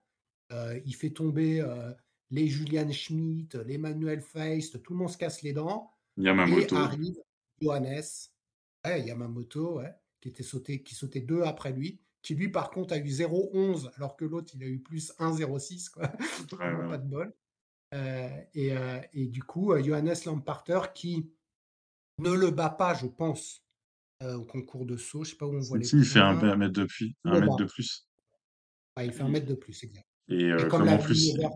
Euh, il fait tomber euh, les Julian Schmidt, les Manuel Feist, tout le monde se casse les dents. Yamamoto. Et arrive Johannes, Yamamoto, qui, était sauté, qui sautait deux après lui, qui lui par contre a eu 0,11 alors que l'autre il a eu plus 1,06, quoi. Pas de bol. et, et, du coup, Johannes Lamparter qui ne le bat pas, je pense, euh, au concours de saut. Je sais pas où on voit les. Si, il fait un, mètre de plus. Un mètre de plus. il fait un mètre de plus, exact. Et, euh, comme, en plus. Euh,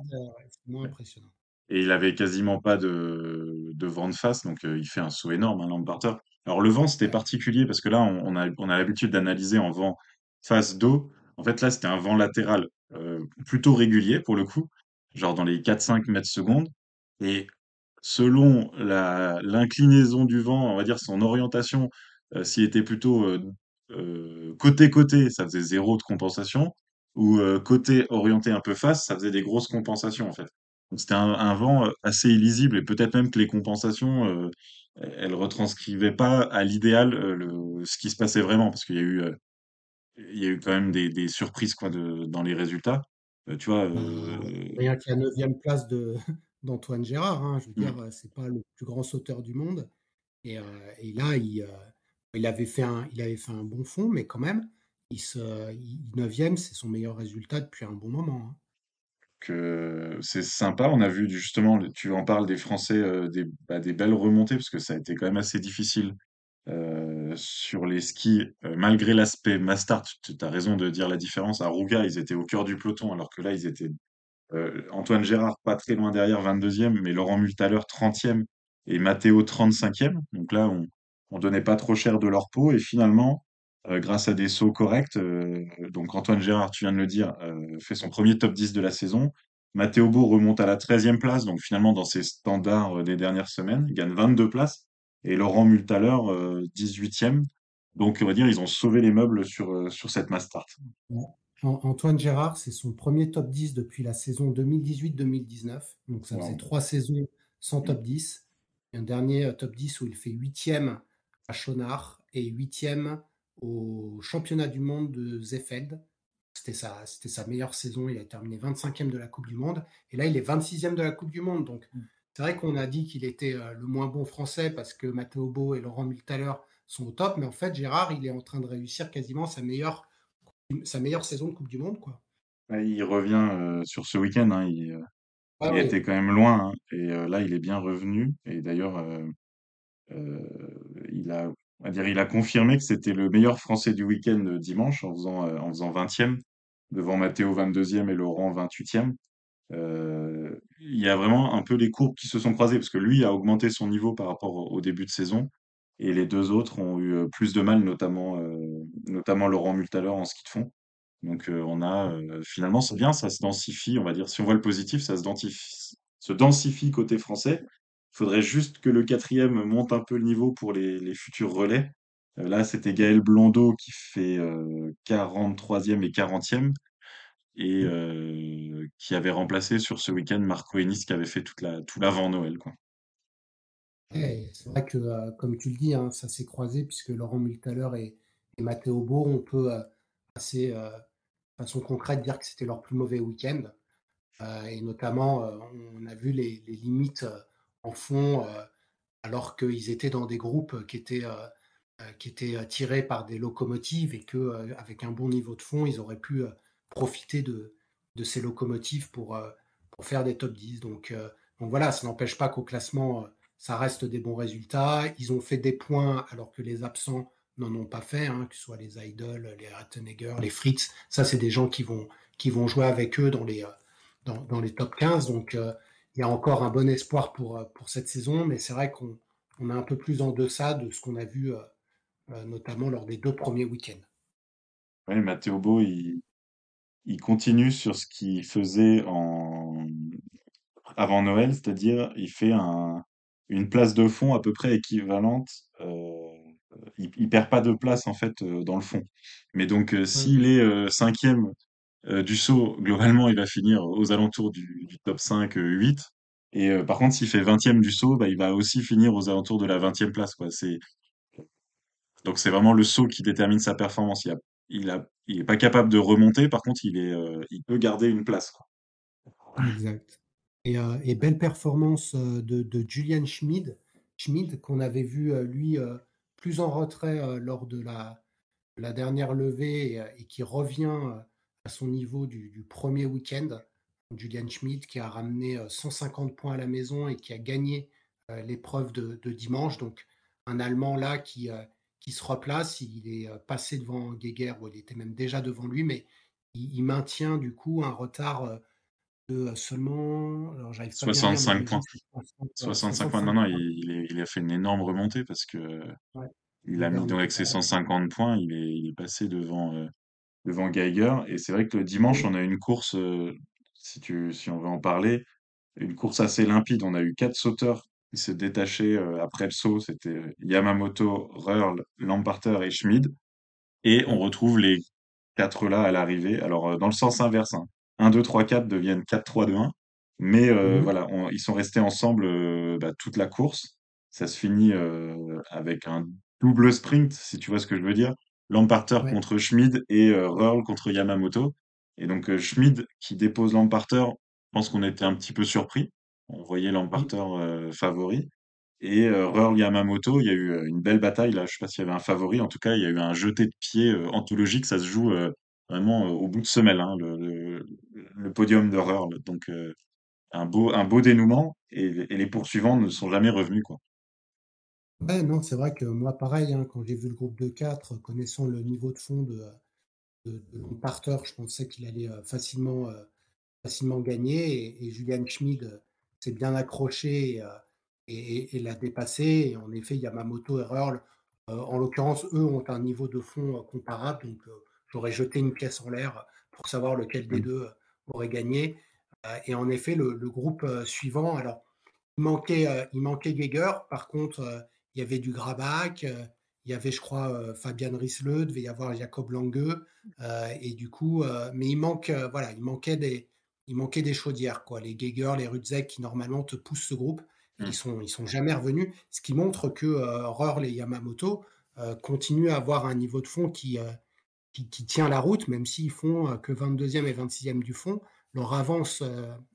c'est moins impressionnant. Et il avait quasiment pas de, de vent de face, donc il fait un saut énorme, un hein, Lamparter. Alors le vent, c'était particulier parce que là, on, a, on a l'habitude d'analyser en vent face d'eau. En fait, là, c'était un vent latéral plutôt régulier pour le coup, genre dans les 4-5 mètres secondes. Et selon l'inclinaison du vent, on va dire son orientation euh, s'il était plutôt côté-côté, ça faisait zéro de compensation, ou côté orienté un peu face, ça faisait des grosses compensations en fait. Donc c'était un, vent assez illisible et peut-être même que les compensations, elles retranscrivaient pas à l'idéal ce qui se passait vraiment, parce qu'il y a eu, il y a eu quand même des, surprises quoi, de, dans les résultats. tu vois. Bah, rien que la neuvième place de d'Antoine Gérard, hein, je veux mmh. dire, c'est pas le plus grand sauteur du monde. Et, et là, il, il avait fait un, il avait fait un bon fond, mais quand même, il se, 9e, c'est son meilleur résultat depuis un bon moment. Hein. Que c'est sympa. On a vu justement, tu en parles des Français, euh, des, bah, des belles remontées, parce que ça a été quand même assez difficile euh, sur les skis, euh, malgré l'aspect Mastart. Tu as raison de dire la différence. À Rouga, ils étaient au cœur du peloton, alors que là, ils étaient Antoine Gérard pas très loin derrière, 22e, mais Laurent Multaler, 30e, et Matteo, 35e. Donc là, on, on donnait pas trop cher de leur peau et finalement, euh, grâce à des sauts corrects, euh, donc Antoine Gérard, tu viens de le dire, euh, fait son premier top 10 de la saison. Matteo Beau remonte à la 13e place, donc finalement dans ses standards des dernières semaines, il gagne 22 places. Et Laurent Multaler, 18e. Donc on va dire, ils ont sauvé les meubles sur, sur cette mass start. Antoine Gérard, c'est son premier top 10 depuis la saison 2018-2019. Donc ça faisait trois saisons sans top 10. un dernier top 10 où il fait 8e à Schonard et huitième au championnat du monde de Zefeld. C'était sa, c'était sa meilleure saison. Il a terminé 25e de la Coupe du Monde. Et là, il est 26e de la Coupe du Monde. Donc, mm. c'est vrai qu'on a dit qu'il était euh, le moins bon français parce que Matteo Beau et Laurent Miltaler sont au top. Mais en fait, Gérard, il est en train de réussir quasiment sa meilleure, sa meilleure saison de Coupe du Monde. Quoi. Il revient euh, sur ce week-end. Hein. il, euh, ah était quand même loin. Hein. Et là, il est bien revenu. Et d'ailleurs, euh, il a, il a confirmé que c'était le meilleur Français du week-end euh, dimanche en faisant, euh, en faisant 20e devant Matteo 22e et Laurent 28e. Euh, il y a vraiment un peu les courbes qui se sont croisées parce que lui a augmenté son niveau par rapport au, début de saison et les deux autres ont eu plus de mal, notamment, notamment Laurent Multaler en ski de fond. Donc on a finalement c'est bien, ça se densifie, on va dire. Si on voit le positif, ça se densifie, se densifie côté français faudrait juste que le quatrième monte un peu le niveau pour les, futurs relais. Euh, là, c'était Gaël Blondeau qui fait 43e euh, et 40e et mmh. euh, qui avait remplacé sur ce week-end Marco Ennis qui avait fait toute la, tout l'avant Noël. Quoi. c'est vrai que, comme tu le dis, hein, ça s'est croisé puisque Laurent Multaler et, et Matteo Beau, on peut assez, de façon concrète dire que c'était leur plus mauvais week-end. et notamment, on a vu les limites en euh, alors qu'ils étaient dans des groupes qui étaient, euh, euh, qui étaient tirés par des locomotives et qu'avec un bon niveau de fond, ils auraient pu profiter de, de ces locomotives pour, pour faire des top 10. Donc, donc voilà, ça n'empêche pas qu'au classement, ça reste des bons résultats. Ils ont fait des points alors que les absents n'en ont pas fait, hein, que ce soit les Idols, les Rattenegger, les Fritz. Ça, c'est des gens qui vont, qui vont jouer avec eux dans les, dans les top 15. Donc, il y a encore un bon espoir pour, pour cette saison, mais c'est vrai qu'on on est un peu plus en deçà de ce qu'on a vu notamment lors des deux premiers week-ends. Oui, Matteo Bo, il, il continue sur ce qu'il faisait en avant Noël, c'est-à-dire il fait un, une place de fond à peu près équivalente. Euh, il, il perd pas de place en fait euh, dans le fond. Mais donc euh, s'il est euh, cinquième euh, du saut, globalement il va finir aux alentours du, top 5, 8. Et euh, par contre s'il fait vingtième du saut, bah, il va aussi finir aux alentours de la vingtième place. Quoi. C'est donc c'est vraiment le saut qui détermine sa performance. Il a, il a, il est pas capable de remonter. Par contre il euh, peut garder une place. Exact. Et, euh, belle performance euh, de, Julian Schmid, Schmid qu'on avait vu euh, lui euh, plus en retrait euh, lors de la, dernière levée et, euh, qui revient euh, à son niveau du, du premier week-end. Julian Schmid qui a ramené euh, 150 points à la maison et qui a gagné euh, l'épreuve de, de dimanche. Donc un Allemand là qui, euh, qui se replace, il est euh, passé devant Geiger, ou il était même déjà devant lui, mais il, il maintient du coup un retard euh, de euh, seulement, alors j'arrive pas bien à lire, 65 mais points. je pense que c'est 65 points. 65 Non, non, il, il, est- il a fait une énorme remontée parce que Ouais, il a mis donc avec ses là. 150 points, il est, il est passé devant, euh, devant Geiger. Et c'est vrai que le dimanche, on a une course, euh, si tu, si on veut en parler, une course assez limpide. On a eu quatre sauteurs qui se détachaient euh, après le saut. C'était Yamamoto, Röhrl, Lamparter et Schmid. Et on retrouve les quatre là à l'arrivée. Alors, euh, dans le sens inverse, hein. 1, 2, 3, 4 deviennent 4, 3, 2, 1. Mais euh, mhm, voilà, on- ils sont restés ensemble euh, bah, toute la course. Ça se finit euh, avec un double sprint, si tu vois ce que je veux dire. Lamparter ouais, contre Schmid et euh, contre Yamamoto. Et donc euh, Schmid qui dépose Lamparter, je pense qu'on était un petit peu surpris. On voyait Lamparter euh, favori. Et euh, Röhrl Yamamoto, il y a eu une belle bataille là. Je sais pas s'il y avait un favori. En tout cas, il y a eu un jeté de pied anthologique. Ça se joue vraiment au bout de semelle, hein, le, le, le podium de Röhrl. Donc un beau, un beau dénouement. Et, et les poursuivants ne sont jamais revenus quoi. Ouais, non, c'est vrai que moi, pareil, hein, quand j'ai vu le groupe de 4, connaissant le niveau de fond de, de, de Lamparter, je pensais qu'il allait euh, facilement, euh, facilement gagner. Et, et Julian Schmid euh, s'est bien accroché et, euh, et, et- et l'a dépassé. Et en effet, Yamamoto et euh, en l'occurrence, eux ont un niveau de fond euh, comparable. Donc, euh, j'aurais jeté une pièce en l'air pour savoir lequel des Mm. deux euh, aurait gagné. Euh, et en effet, le, le groupe euh, suivant, alors, il manquait, euh, il manquait Geiger. Par contre, euh, il y avait du Grabach. euh, il y avait, je crois, euh, Fabian Risleux, devait y avoir Jacob Lange. euh, et du coup, mais il manque, voilà, il manquait des, il manquait des chaudières, quoi. Les Geiger, les Rudzek qui normalement te poussent ce groupe, ils Mm. sont, ils sont jamais revenus. Ce qui montre que euh, et Yamamoto euh, continuent à avoir un niveau de fond qui, euh, qui, qui tient la route, même s'ils font que 22e et 26e du fond. Leur avance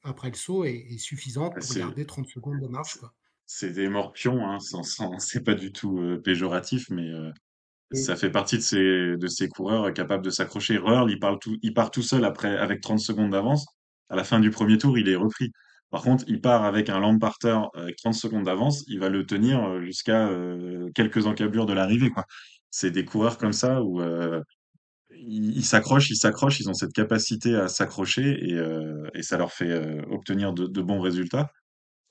après le saut est, est suffisante Ah, pour garder 30 secondes de marche, quoi. C'est des morpions, hein, c'est pas du tout euh, péjoratif, mais euh, ça fait partie de ces, de ces coureurs capables de s'accrocher. Röhrl, il parle tout, il part tout seul après, avec 30 secondes d'avance. À la fin du premier tour, il est repris. Par contre, il part avec un Lamparter avec 30 secondes d'avance, il va le tenir euh, jusqu'à euh, quelques encablures de l'arrivée, quoi. C'est des coureurs comme ça où euh, ils s'accrochent, ils s'accrochent, ils ont cette capacité à s'accrocher et, euh, et ça leur fait euh, obtenir de, de bons résultats.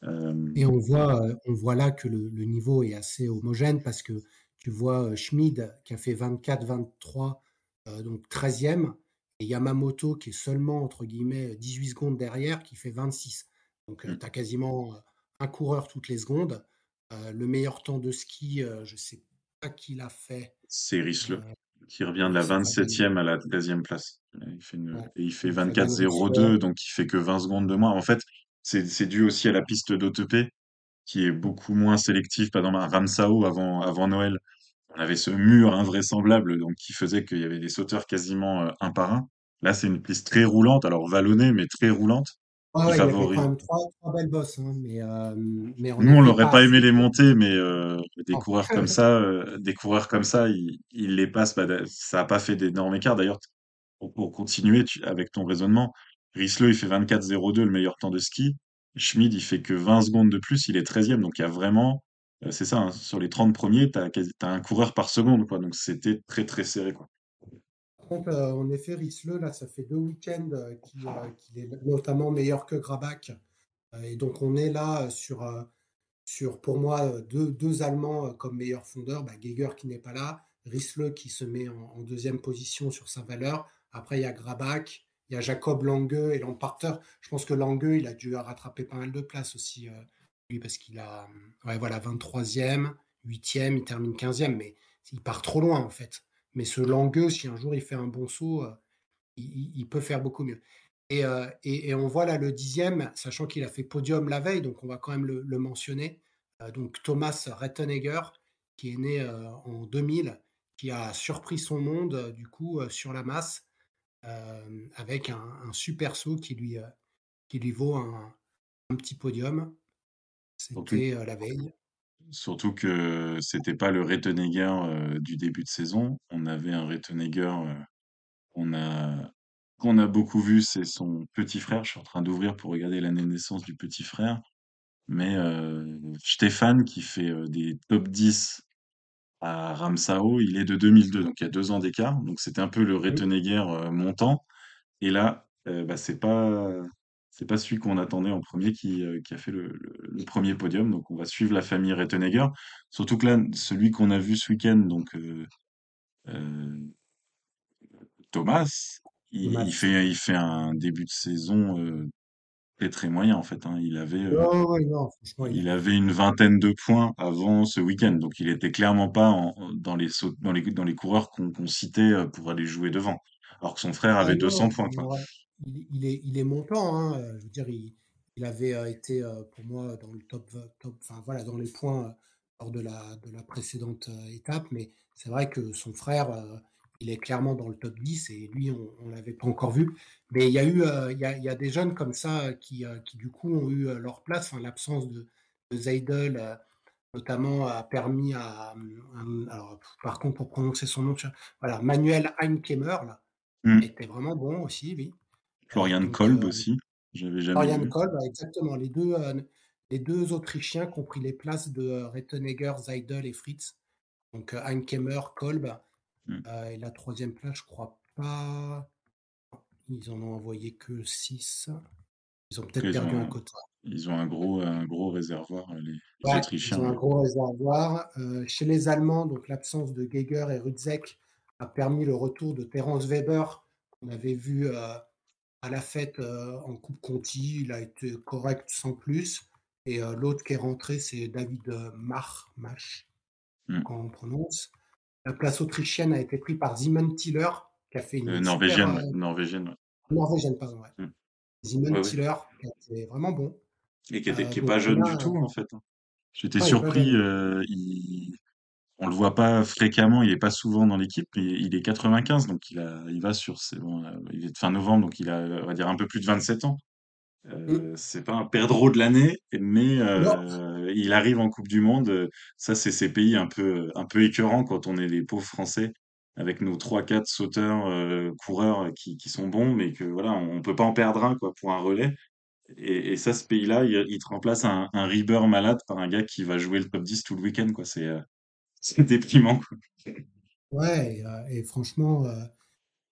Euh, et on voit, euh, on voit là que le, le niveau est assez homogène parce que tu vois euh, Schmid qui a fait 24-23, euh, donc 13e, et Yamamoto qui est seulement, entre guillemets, 18 secondes derrière, qui fait 26. Donc tu as quasiment euh, un coureur toutes les secondes. Euh, le meilleur temps de ski, euh, je sais pas qui l'a fait. c'est Risley Euh, qui revient de la c'est Fabian, 27e à la 13e place. Il fait une, ouais, et il fait donc Fabian Riesler. 24-02, donc il fait que 20 secondes de moins. En fait, c'est dû aussi à la piste d'OTP qui est beaucoup moins sélective. Par exemple, à Ramsau avant, avant Noël, on avait ce mur invraisemblable donc qui faisait qu'il y avait des sauteurs quasiment euh, un par un. Là, c'est une piste très roulante, alors vallonnée, mais très roulante, qui ouais, il y avait quand même trois, trois belles bosses, hein, mais, euh, mais en Nous, on effet, n'aurait pas pas aimé les monter, mais euh, des coureurs comme ça, des coureurs comme ça, ils, ils les passent. bah, ça n'a pas fait d'énormes écarts. D'ailleurs, pour, pour continuer tu- avec ton raisonnement, Risley, il fait 24-02, le meilleur temps de ski. Schmid, il fait que 20 secondes de plus, il est 13e. Donc il y a vraiment, euh, c'est ça, hein, sur les 30 premiers, tu as, un coureur par seconde, quoi. Donc c'était très très serré, contre, euh, en effet, Risley, là, ça fait deux week-ends euh, qu'il est notamment meilleur que Grabach. et donc on est là sur, sur pour moi, deux, deux Allemands comme meilleur fondeur. Bah, Geiger qui n'est pas là, Risley qui se met en, en, deuxième position sur sa valeur. Après, il y a Grabach, il y a Jacob Lange et Lamparter. Je pense que Lange, il a dû rattraper pas mal de places aussi, euh, lui, parce qu'il a ouais, voilà, 23e, 8e, il termine 15e, mais il part trop loin en fait. Mais ce Lange, si un jour il fait un bon saut, euh, il, peut faire beaucoup mieux. Euh, et, et, on voit là le dixième, sachant qu'il a fait podium la veille, donc on va quand même le, mentionner. donc Thomas Rettenegger, qui est né en 2000, qui a surpris son monde du coup sur la masse euh, avec un, super saut qui lui, euh, qui lui vaut un, petit podium. C'était euh, la veille. Surtout que c'était pas le Rettenegger du début de saison. On avait un Rettenegger qu'on a, qu'on a beaucoup vu, c'est son petit frère. Je suis en train d'ouvrir pour regarder l'année de naissance du petit frère. Mais Stéphane, qui fait des top 10 à Ramsau, il est de 2002, donc il y a deux ans d'écart. Donc c'était un peu le Rettenegger euh, montant. Et là, euh, bah, c'est pas c'est pas celui qu'on attendait en premier qui, euh, qui a fait le, le, premier podium. Donc on va suivre la famille Rettenegger. Surtout que là, celui qu'on a vu ce week-end, donc Thomas, il, fait il fait un début de saison très très moyen en fait. Hein. Il avait, il avait une vingtaine de points avant ce week-end, donc il était clairement pas dans les dans les dans les coureurs qu'on citait pour aller jouer devant. Alors que son frère avait 200 points. Il, est il est montant. Hein. Je veux dire, il, avait été pour moi dans le top, top enfin voilà, dans les points lors de la de la précédente étape, mais c'est vrai que son frère il est clairement dans le top 10 et lui, on ne l'avait pas encore vu. Mais il y a eu euh, il, y a, des jeunes comme ça qui, euh, qui du coup, ont eu euh, leur place. Enfin, l'absence de, de Zeidel, notamment, a permis à. alors, par contre, pour prononcer son nom, voilà, Manuel Heinkemmer, là, mmh. était vraiment bon aussi, oui. Florian Kolb aussi. J'avais jamais Florian Kolb, exactement. Les deux, les deux Autrichiens qui ont pris les places de Rettenegger, Zeidel et Fritz. Donc, Heinkemmer, Kolb. Mmh. Euh, et la troisième place, je crois pas. Ils en ont envoyé que 6. Ils ont peut-être perdu un quota. Ils ont un gros, un gros réservoir, les, Autrichiens. Ils ont un gros réservoir. Euh, chez les Allemands, donc l'absence de Geiger et Rudzek a permis le retour de Terence Weber, qu'on avait vu euh, à la fête en Coupe Conti. Il a été correct sans plus. Et l'autre qui est rentré, c'est David Mach, Mach, mmh. quand on prononce. La place autrichienne a été prise par Simon Tiller, qui a fait une. Euh, norvégienne, super, euh, norvégienne. Norvégienne, pardon, ouais. Mmh. Tiller, qui était vraiment bon. Et qui n'est euh, pas jeune du tout, en fait. Hein. J'étais surpris, euh, il... on le voit pas fréquemment, il est pas souvent dans l'équipe, mais il est 95, donc il, a, il va sur, bon, il est de fin novembre, donc il a, on va dire, un peu plus de 27 ans. Mmh. Euh, c'est pas un perdreau de l'année, mais euh, il arrive en Coupe du Monde. Ça, c'est ces pays un peu, un peu écœurants quand on est les pauvres Français avec nos 3-4 sauteurs, euh, coureurs qui, qui, sont bons, mais que voilà, on, peut pas en perdre un quoi pour un relais. Et, et ça, ce pays-là, il, il, te remplace un, un Rieber malade par un gars qui va jouer le top 10 tout le week-end, quoi. C'est c'est déprimant. Quoi. Ouais, et, et franchement,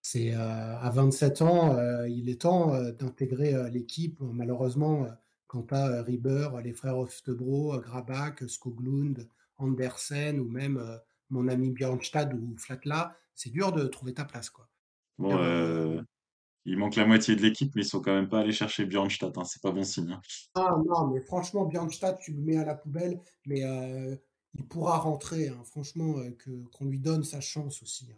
c'est euh, à 27 ans, euh, il est temps euh, d'intégrer l'équipe. Malheureusement, quant à Rieber, les frères Oftebro, Grabach, Skoglund, Andersen ou même mon ami Björnstad ou Flatla, c'est dur de trouver ta place. Quoi. Bon, il manque la moitié de l'équipe, mais ils sont quand même pas allés chercher Björnstad. Hein, c'est pas bon signe. Hein. Ah non, mais franchement, Björnstad, tu le mets à la poubelle, mais il pourra rentrer. Hein. Franchement, que, qu'on lui donne sa chance aussi.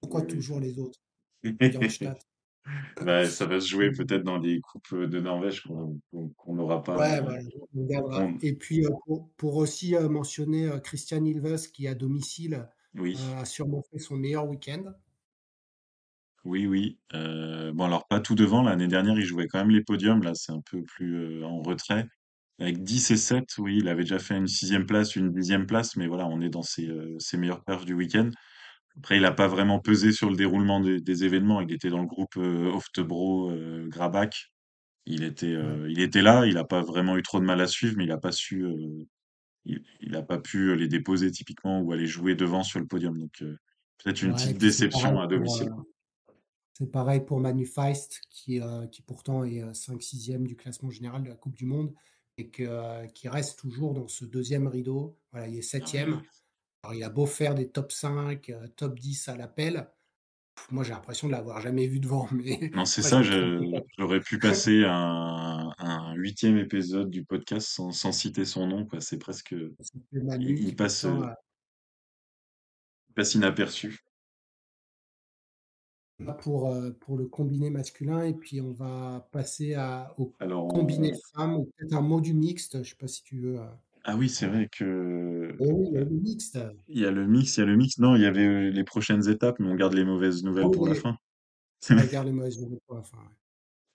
Pourquoi toujours les autres? bah, ça va se jouer peut-être dans les coupes de Norvège qu'on n'aura pas. Ouais, euh, Et puis, euh, pour, aussi euh, mentionner Christian Ilves qui, à domicile, a sûrement fait son meilleur week-end. Oui, oui. bon, alors pas tout devant. L'année dernière, il jouait quand même les podiums. Là, c'est un peu plus en retrait. Avec 10 et 7, oui, il avait déjà fait une sixième place, une dixième place, mais voilà, on est dans ses, ses meilleures perfs du week-end. Après, il n'a pas vraiment pesé sur le déroulement des, des événements. Il était dans le groupe euh, Oftebro euh, Grabach. Il était, euh, il était là. Il n'a pas vraiment eu trop de mal à suivre, mais il n'a pas su, euh, il, il a pas pu les déposer typiquement ou aller jouer devant sur le podium. Donc euh, peut-être une ouais, petite déception à domicile. euh, c'est pareil pour Manu Feist, qui, euh, qui pourtant est 5-6e du classement général de la Coupe du Monde et que, euh, qui reste toujours dans ce deuxième rideau. Voilà, il est septième. Alors, il a beau faire des top 5, euh, top 10 à l'appel. Moi, j'ai l'impression de l'avoir jamais vu devant, mais Non, c'est ça, j'aurais pu passer un, un huitième épisode du podcast sans, sans citer son nom. C'est presque, il, il passe, euh, a- il passe inaperçu. Pour, euh, pour le combiné masculin, et puis on va passer à, au Alors, combiné on- femme, ou peut-être un mot du mixte, je sais pas si tu veux. euh. Ah oui, c'est vrai que Eh oui, il y a le mixte. il y a le mix, il y a le mix. Non, il y avait euh, les prochaines étapes, mais on garde les mauvaises Ah nouvelles pour la fin. regarde les mauvaises nouvelles pour la fin. ouais.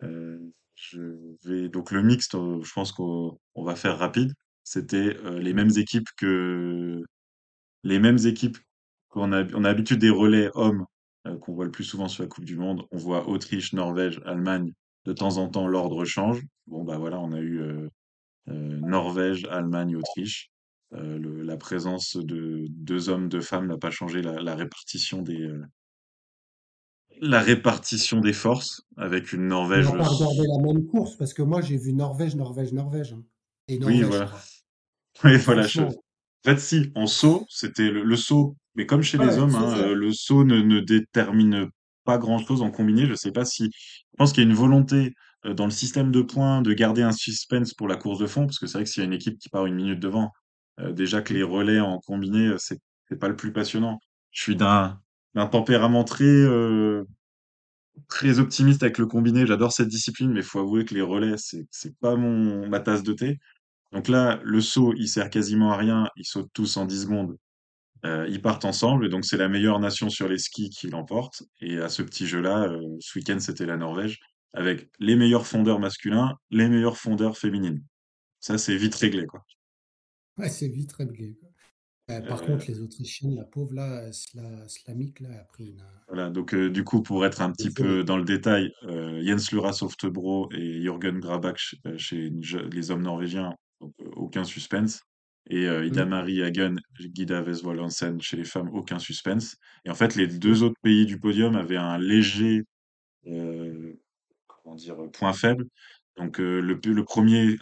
Euh, je vais donc le mixte, euh, je pense qu'on on va faire rapide. C'était euh, les mêmes équipes que les mêmes équipes qu'on a on a l'habitude des relais hommes euh, qu'on voit le plus souvent sur la Coupe du Monde. On voit Autriche, Norvège, Allemagne. De temps en temps, l'ordre change. Bon bah voilà, on a eu Norvège, Allemagne, Autriche. Euh, le- la présence de deux hommes, deux femmes n'a pas changé la, la répartition des euh, la répartition des forces avec une On Norvège. pas regardé la même course, parce que moi, j'ai vu Norvège, Norvège, Norvège. hein. Et Oui, Norvège, voilà. Oui, Donc, voilà. je- En fait, si, en saut, c'était le, le saut, mais comme chez les hommes, hein, euh, le saut ne, ne détermine pas grand-chose en combiné. Je sais pas si. Je pense qu'il y a une volonté euh, dans le système de points de garder un suspense pour la course de fond, parce que c'est vrai que s'il y a une équipe qui part une minute devant, euh, déjà que les relais en combiné, euh, c'est c'est pas le plus passionnant. Je suis d'un tempérament très euh, très optimiste avec le combiné. J'adore cette discipline, mais faut avouer que les relais, c'est c'est pas mon ma tasse de thé. Donc là, le saut, il sert quasiment à rien. Ils sautent tous en 10 secondes. Euh, ils partent ensemble. Donc, c'est la meilleure nation sur les skis qui l'emporte. Et à ce petit jeu-là, euh, ce week-end, c'était la Norvège. Avec les meilleurs fondeurs masculins, les meilleurs fondeurs féminines. Ça, c'est vite réglé, quoi. Ouais, c'est vite réglé. quoi. Euh, par Euh, contre, les Autrichiennes, la pauvre, là, Sla- Slamique, là, a pris une. voilà. Donc, euh, du coup, pour être un petit peu dans le détail, euh, Jens Lura Softebro et Jürgen Grabach ch- euh, chez les hommes norvégiens, donc, euh, aucun suspense. Et euh, Mm, Ida-Marie Hagen, Gida Vesvold Hansen chez les femmes, aucun suspense. Et en fait, les deux autres pays du podium avaient un léger euh, comment dire, point faible. Donc euh, le, le premier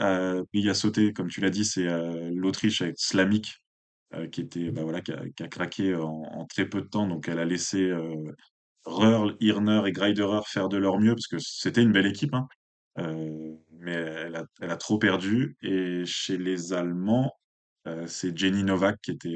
pays à sauter, comme tu l'as dit, c'est euh, l'Autriche avec Slamik, euh, qui était, bah voilà, qui a, craqué en, très peu de temps. Donc elle a laissé euh, Röhrl, Irner et Greiderer faire de leur mieux parce que c'était une belle équipe, hein. Euh, mais elle a, elle a trop perdu. Et chez les Allemands, euh, c'est Jenny Novak qui était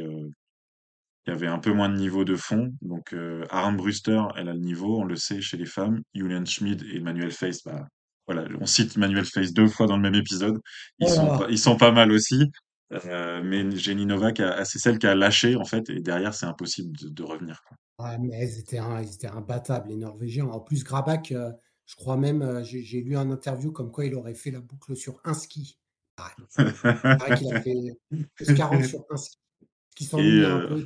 euh, qui avait un peu moins de niveau de fond. Donc, euh, Armbruster, elle a le niveau, on le sait, chez les femmes. Julian Schmid et Manuel Face, bah, voilà, on cite Manuel Face deux fois dans le même épisode. Ils sont pas, Voilà. ils sont pas mal aussi. Euh, mais Jenny Novak, c'est celle qui a lâché, en fait, et derrière, c'est impossible de, de revenir, quoi. Ouais, mais ils étaient, un- ils étaient imbattables, les Norvégiens. En plus, Grabach, euh, je crois même, j'ai lu un interview comme quoi il aurait fait la boucle sur un ski. Ouais. Il a fait plus 40 sur un ski. Qui Et, un euh, peu.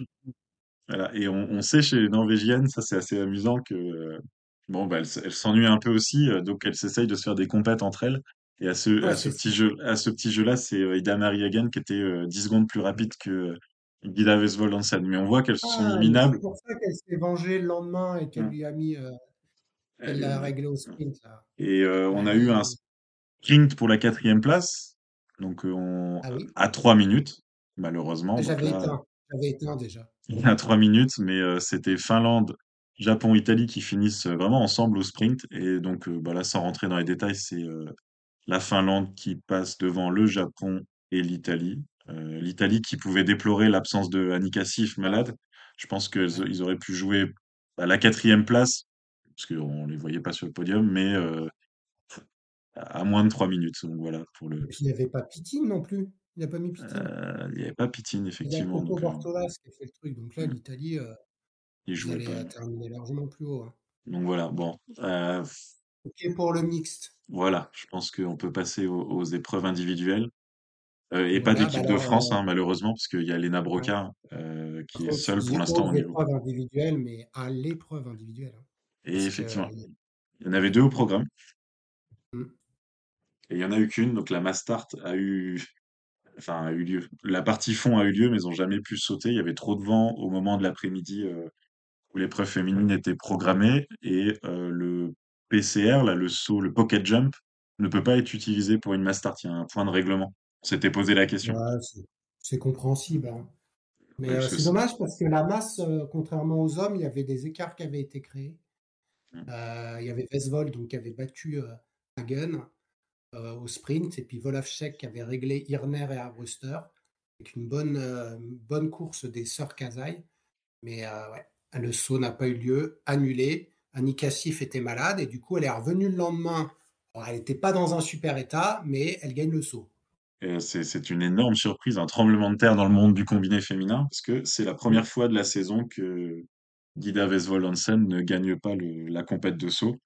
Voilà. Et on, on sait chez les Norvégiennes, ça c'est assez amusant que bon bah elles s'ennuient un peu aussi, euh, donc elles s'essayent de se faire des compètes entre elles. Et à ce Ouais, à ce petit jeu à ce petit jeu-là, c'est euh, Ida Marie Hagen qui était euh, 10 secondes plus rapide que euh, Gida Vesvold Hansen. Mais on voit qu'elles se sont Ah, mais c'est minables. pour ça qu'elle s'est vengée le lendemain et qu'elle Hein. lui a mis, euh, Elle, l'a réglé au sprint, là. Et euh, on a eu un sprint pour la quatrième place, donc on, Ah oui, à trois minutes malheureusement. Donc j'avais là, éteint. J'avais éteint déjà. à trois minutes, mais euh, c'était Finlande, Japon, Italie qui finissent euh, vraiment ensemble au sprint. Et donc, euh, bah là, sans rentrer dans les détails, c'est euh, la Finlande qui passe devant le Japon et l'Italie. Euh, l'Italie qui pouvait déplorer l'absence de Annika Sif malade. Je pense qu'ils Ouais. ils auraient pu jouer à la quatrième place, parce qu'on les voyait pas sur le podium, mais euh, à moins de trois minutes. Donc voilà, pour Et le. puis il n'y avait pas Pitine non plus. Il n'a pas mis Pitine? Euh, Il n'y avait pas Pitine, Il y a effectivement. Donc, euh, qui a fait le truc. Donc là, mm, l'Italie, euh, il ils jouait allaient pas. terminer largement plus haut. hein. Donc voilà, bon. Euh, Ok pour le mixte. Voilà, je pense qu'on peut passer aux, aux épreuves individuelles. Euh, et pas d'équipe de France, hein, malheureusement, parce qu'il y a Lena Broca qui est seule pour l'instant au niveau. l'épreuve individuelle, mais à l'épreuve individuelle. Hein. Et effectivement, il y en avait deux au programme. Mmh. Et il y en a eu qu'une, donc la Mastart a eu, enfin, a eu lieu. La partie fond a eu lieu, mais ils n'ont jamais pu sauter. Il y avait trop de vent au moment de l'après-midi où l'épreuve féminine était programmée et le PCR, là, le saut, le pocket jump, ne peut pas être utilisé pour une Mastart. Il y a un point de règlement. On s'était posé la question. c'est compréhensible. Hein. Mais c'est dommage parce que la masse, contrairement aux hommes, il y avait des écarts qui avaient été créés. Mmh. il y avait Vesvold donc, qui avait battu Hagen au sprint, et puis Volavchek qui avait réglé Irner et Arbruster, avec une bonne, bonne course des sœurs Kazai. Mais ouais, le saut n'a pas eu lieu, annulé. Annika Sif était malade et du coup, elle est revenue le lendemain. elle n'était pas dans un super état, mais elle gagne le saut. C'est une énorme surprise, un tremblement de terre dans le monde du combiné féminin, parce que c'est la première fois de la saison que Guida Vesvold Hansen ne gagne pas la compète de saut.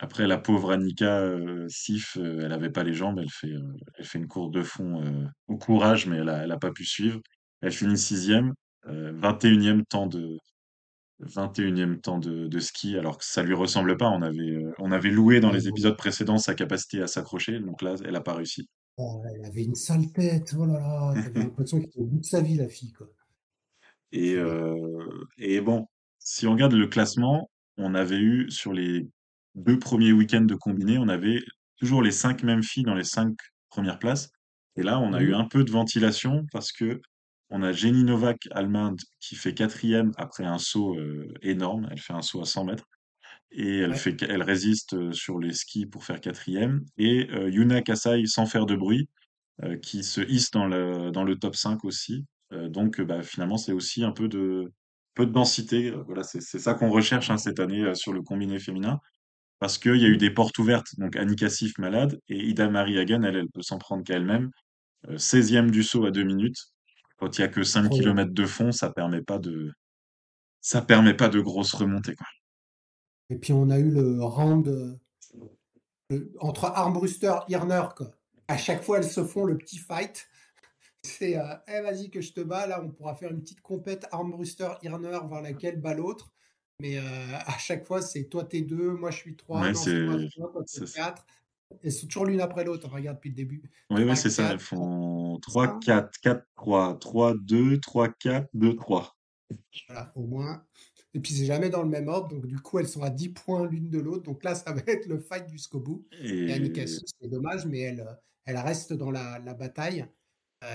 Après, la pauvre Annika euh, Sif, euh, elle n'avait pas les jambes, elle fait, euh, elle fait une course de fond au courage, mais elle n'a elle a pas pu suivre. Elle finit sixième, 21e temps de, 21e temps de, de, ski, alors que ça lui ressemble pas. On avait, on avait loué dans les épisodes précédents sa capacité à s'accrocher, donc là, elle n'a pas réussi. Oh, elle avait une sale tête, oh là là, j'avais l'impression qu'elle était au bout de sa vie, la fille, quoi. Et, et bon, si on regarde le classement, on avait eu sur les deux premiers week-ends de combiné, on avait toujours les cinq mêmes filles dans les cinq premières places. Et là, on a eu un peu de ventilation parce que on a Jenny Novak, allemande, qui fait quatrième après un saut énorme. Elle fait un saut à 100 mètres. Et elle, fait, elle résiste sur les skis pour faire quatrième. Et Yuna Kasai, sans faire de bruit, qui se hisse dans le, dans le top 5 aussi. donc, bah, finalement, c'est aussi un peu de, peu de densité. Voilà, c'est ça qu'on recherche hein, cette année sur le combiné féminin parce qu'il y a eu des portes ouvertes. Donc Annika Sif malade et Ida Marie Hagen, elle, elle peut s'en prendre qu'à elle-même. 16e euh, du saut à 2 minutes. Quand il n'y a que 5 km de fond, ça permet pas de ça permet pas de grosses remontées. Quoi. Et puis on a eu le round euh, entre Armbruster et Irner. Quoi. À chaque fois, elles se font le petit fight. C'est euh, eh, vas-y que je te bats. Là, on pourra faire une petite compète Armbruster Irner vers laquelle bat l'autre. Mais à chaque fois, c'est toi t'es deux, moi je suis trois, non, c'est moi toi t'es quatre. Elles sont toujours l'une après l'autre, regarde depuis le début. Oui, oui, c'est ça. Elles font 3, 4, 4, 3, 3, 2, 3, 4, 2, 3. Voilà, au moins. Et puis c'est jamais dans le même ordre, donc du coup elles sont à 10 points l'une de l'autre. Donc là, ça va être le fight jusqu'au bout. Et, et c'est dommage, mais elle, elle reste dans la, la bataille.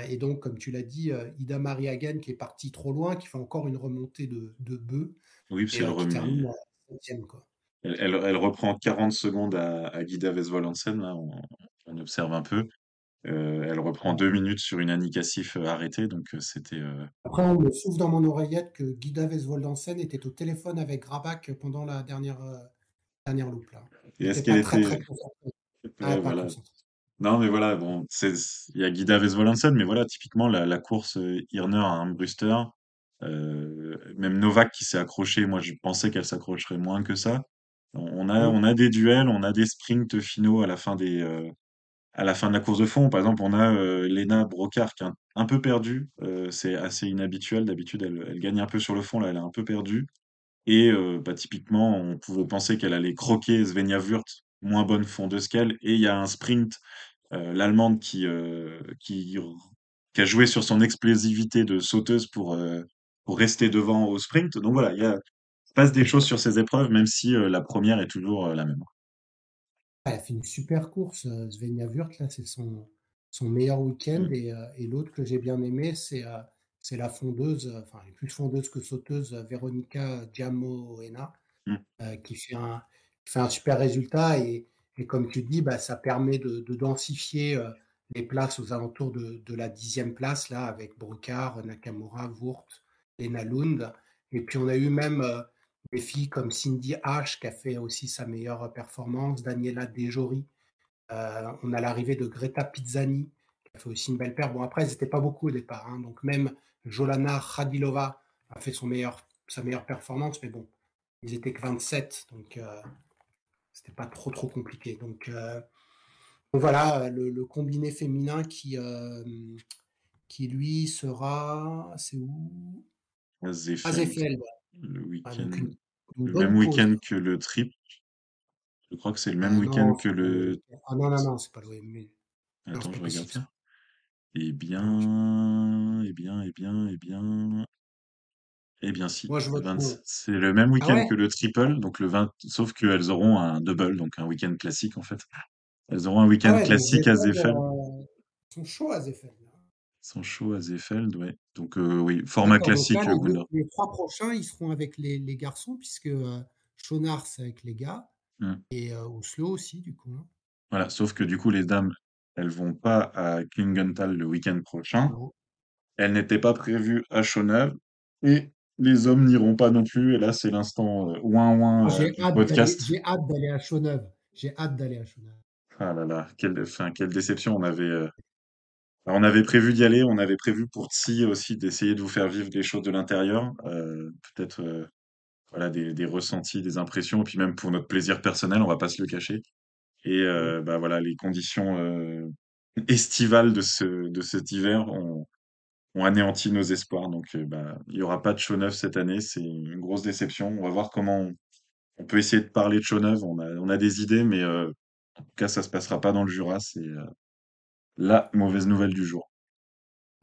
et donc, comme tu l'as dit, Ida Marie Hagen qui est partie trop loin, qui fait encore une remontée de, de bœufs. Oui, c'est le remet. Elle, elle, reprend 40 secondes à, à Guida Vesvolansen, là, on, on, observe un peu. Euh, elle reprend deux minutes sur une Annika Sif euh, arrêtée, donc euh, c'était. Après, on me souffle dans mon oreillette que Guida Vesvoldansen était au téléphone avec Grabak pendant la dernière, dernière loupe. Là. Et est-ce qu'elle était. Ah, voilà. Non, mais voilà, bon, il y a Guida Vesvolansen, mais voilà, typiquement, la, la course Irner à un Bruster, euh, même Novak qui s'est accroché, moi je pensais qu'elle s'accrocherait moins que ça. On a, on a des duels, on a des sprints finaux à la fin des, euh, à la fin de la course de fond. Par exemple, on a euh, Lena Brocard qui est un, peu perdue. c'est assez inhabituel. D'habitude, elle, elle, gagne un peu sur le fond. Là, elle est un peu perdue. Et bah, typiquement, on pouvait penser qu'elle allait croquer Svenja Wurth, moins bonne fondeuse qu'elle. Et il y a un sprint, l'Allemande qui, qui, qui, a joué sur son explosivité de sauteuse pour, pour rester devant au sprint. Donc voilà, il, y a, se passe des choses sur ces épreuves, même si euh, la première est toujours euh, la même. Elle a fait une super course, euh, Svenja Wurth, là, c'est son, son meilleur week-end. Mm. Et, et l'autre que j'ai bien aimé, c'est c'est la fondeuse, enfin, elle est plus fondeuse que sauteuse, Veronica Giamoena, mm. qui, fait un, qui fait un super résultat. Et, et comme tu dis, bah, ça permet de, de densifier les places aux alentours de, de, la dixième place, là, avec Brocard, Nakamura, Wurth, Lena Lund. Et puis on a eu même euh, des filles comme Cindy H qui a fait aussi sa meilleure performance, Daniela Dejori. Euh, on a l'arrivée de Greta Pizzani qui a fait aussi une belle paire. Bon après, elles n'étaient pas beaucoup au départ. Hein. donc même Jolana Khadilova a fait son meilleur, sa meilleure performance. Mais bon, ils étaient que 27. Donc euh, c'était pas trop trop compliqué. Donc voilà, le, le combiné féminin qui, euh, qui lui sera. C'est où? À Zefeld, Zefeld. le Ah, week-end, donc une, une le même week-end que le trip. Je crois que c'est le même Ah week-end que le. Ah non, non, non, c'est pas le c'est Attends, je regarde possible ça. Eh bien, eh bien, eh bien, eh bien, eh bien, si. Moi, je vote 20 non. C'est le même Ah week-end ouais? que le triple, donc le 20, sauf qu'elles auront un double, donc un week-end classique en fait. Elles auront un Ah week-end ouais, donc classique à Zefeld, Zefeld. euh, sont chauds à Zefeld. Là. Ils sont chauds à Zefeld, ouais. Donc euh, oui, format là, classique, euh, les, deux- les trois prochains, ils seront avec les, les garçons, puisque euh, Chonard, c'est avec les gars, Hmm. et euh, Oslo aussi, du coup. hein. Voilà, sauf que du coup, les dames, elles vont pas à Klingenthal le week-end prochain. Elles n'étaient pas prévues à Chauneuf. Et les hommes n'iront pas non plus. Et là, c'est l'instant ouin ouin Ah, podcast. j'ai hâte d'aller à Choneuve. J'ai hâte d'aller à Choneuve. Ah là là, quelle, enfin, quelle déception. On avait, on avait prévu d'y aller. On avait prévu pour Tsi aussi d'essayer de vous faire vivre des choses de l'intérieur. euh, peut-être euh, voilà, des, des ressentis, des impressions. Et puis même pour notre plaisir personnel, on va pas se le cacher. Et euh, bah voilà, les conditions estivales de ce de cet hiver ont, ont anéanti nos espoirs. Donc bah il y aura pas de Chaux-Neuve cette année, c'est une grosse déception. On va voir comment on, on peut essayer de parler de. On a on a des idées, mais en tout cas ça se passera pas dans le Jura. C'est la mauvaise nouvelle du jour.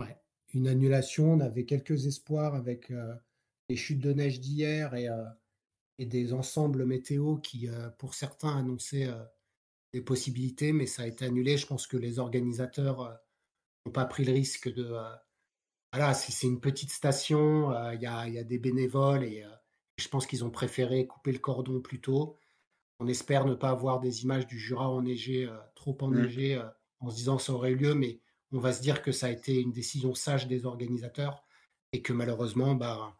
Ouais. Une annulation. On avait quelques espoirs avec euh, les chutes de neige d'hier et, euh, et des ensembles météo qui, euh, pour certains, annonçaient euh, des possibilités, mais ça a été annulé. Je pense que les organisateurs euh, n'ont pas pris le risque de. euh, voilà, c'est c'est une petite station, euh, il y, a, il y a des bénévoles et euh, je pense qu'ils ont préféré couper le cordon plus tôt. On espère ne pas avoir des images du Jura enneigé, euh, trop Mm. enneigé, euh, en se disant que ça aurait eu lieu, mais on va se dire que ça a été une décision sage des organisateurs et que malheureusement, bah,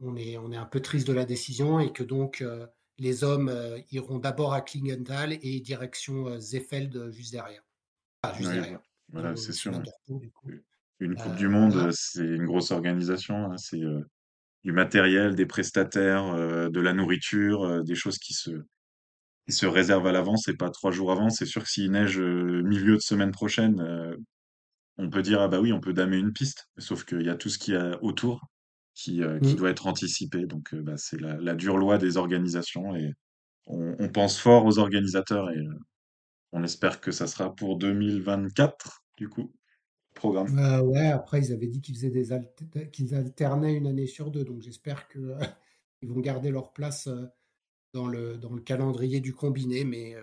on est, on est un peu triste de la décision et que donc euh, les hommes euh, iront d'abord à Klingenthal et direction euh, Zefeld euh, juste derrière. Ah, juste Ouais, derrière. voilà, c'est sûr. ouais. Une Coupe du Monde, voilà. c'est une grosse organisation. hein. C'est du matériel, des prestataires, de la nourriture, des choses qui se qui se réservent à l'avance et pas trois jours avant. C'est sûr que s'il neige euh, milieu de semaine prochaine, euh, on peut dire ah bah oui, on peut damer une piste. Sauf qu'il y a tout ce qu'il y a autour qui euh, qui Mm. doit être anticipé. Donc euh, bah, c'est la, la dure loi des organisations et on, on pense fort aux organisateurs et on espère que ça sera pour 2024 du coup programme. Euh, ouais, après, ils avaient dit qu'ils faisaient des alter- qu'ils alternaient une année sur deux, donc j'espère euh, ils vont garder leur place dans le, dans le calendrier du combiné, mais euh,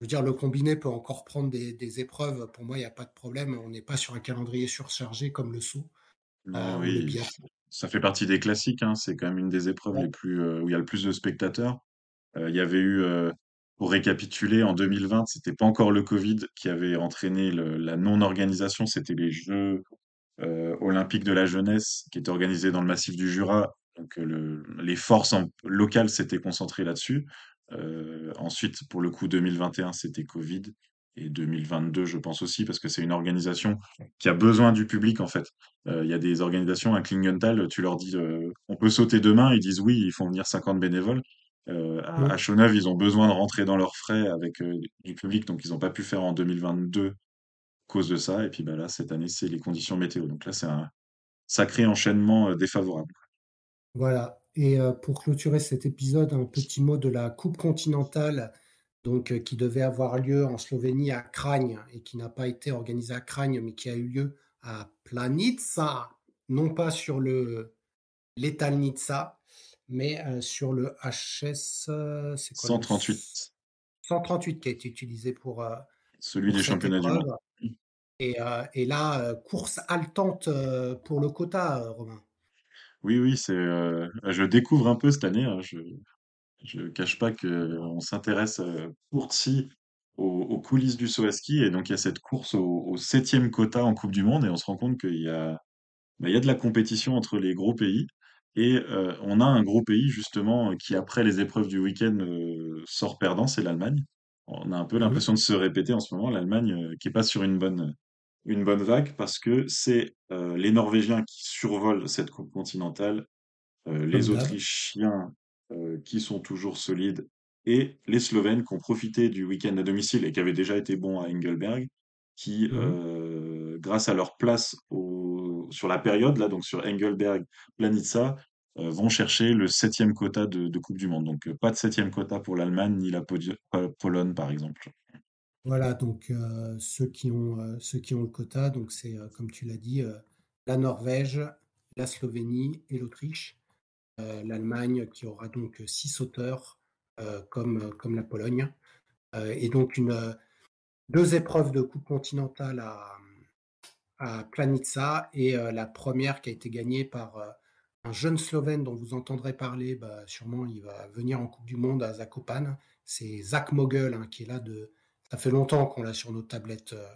je veux dire, le combiné peut encore prendre des, des épreuves. Pour moi, il n'y a pas de problème. On n'est pas sur un calendrier surchargé comme le saut Bah euh, oui, ça fait partie des classiques. Hein. C'est quand même une des épreuves Ouais. les plus euh, où il y a le plus de spectateurs. Il y avait eu, pour récapituler, en 2020, c'était pas encore le Covid qui avait entraîné le- la non-organisation, c'était les Jeux euh, olympiques de la jeunesse qui étaient organisés dans le massif du Jura. Donc le- les forces en- locales s'étaient concentrées là-dessus. Euh, ensuite, pour le coup, 2021, c'était Covid. Et 2022, je pense aussi, parce que c'est une organisation qui a besoin du public, en fait. Euh, Il y a des organisations, à Klingenthal, tu leur dis, euh, on peut sauter demain, ils disent oui, ils font venir 50 bénévoles. Euh, à, à. Chaux-Neuve, ils ont besoin de rentrer dans leurs frais avec euh, du public, donc ils n'ont pas pu faire en 2022 à cause de ça. Et puis bah là, cette année, c'est les conditions météo. Donc là, c'est un sacré enchaînement euh, défavorable. Voilà. Et euh, pour clôturer cet épisode, un petit mot de la Coupe continentale, donc euh, qui devait avoir lieu en Slovénie à Kragne et qui n'a pas été organisée à Kragne, mais qui a eu lieu à Planica, non pas sur le l'Etalnica, mais euh, sur le HS, quoi le 138, 138 qui a été utilisé pour, celui pour des championnats du monde. Et, et là, course haletante pour le quota, Romain. Oui, oui, c'est. euh, je découvre un peu cette année. hein, je je cache pas que on s'intéresse euh, pour si aux, aux coulisses du saut à ski et donc il y a cette course au, au septième quota en Coupe du Monde et on se rend compte qu'il y a bah, il y a de la compétition entre les gros pays et euh, on a un gros pays justement euh, qui après les épreuves du week-end euh, sort perdant, c'est l'Allemagne. On a un peu Mhm. l'impression de se répéter en ce moment, l'Allemagne euh, qui est pas sur une bonne une bonne vague parce que c'est euh, les Norvégiens qui survolent cette coupe continentale, euh, les. Autrichiens euh, qui sont toujours solides et les Slovènes qui ont profité du week-end à domicile et qui avaient déjà été bons à Engelberg, qui, euh, grâce à leur place au, sur la période, là, donc sur Engelberg, Planica, euh, vont chercher le septième quota de, de Coupe du Monde. Donc, pas de septième quota pour l'Allemagne ni la Pologne, par exemple. Voilà, donc euh, ceux qui ont, euh, ceux qui ont le quota, donc c'est, euh, comme tu l'as dit, la Norvège, la Slovénie et l'Autriche. L'Allemagne qui aura donc six sauteurs, comme, comme la Pologne. Et donc une, deux épreuves de Coupe continentale à, à Planica et la première qui a été gagnée par un jeune Slovène dont vous entendrez parler, bah, sûrement il va venir en Coupe du Monde à Zakopane. C'est Zach Mogul hein, qui est là de. Ça fait longtemps qu'on l'a sur nos tablettes, euh,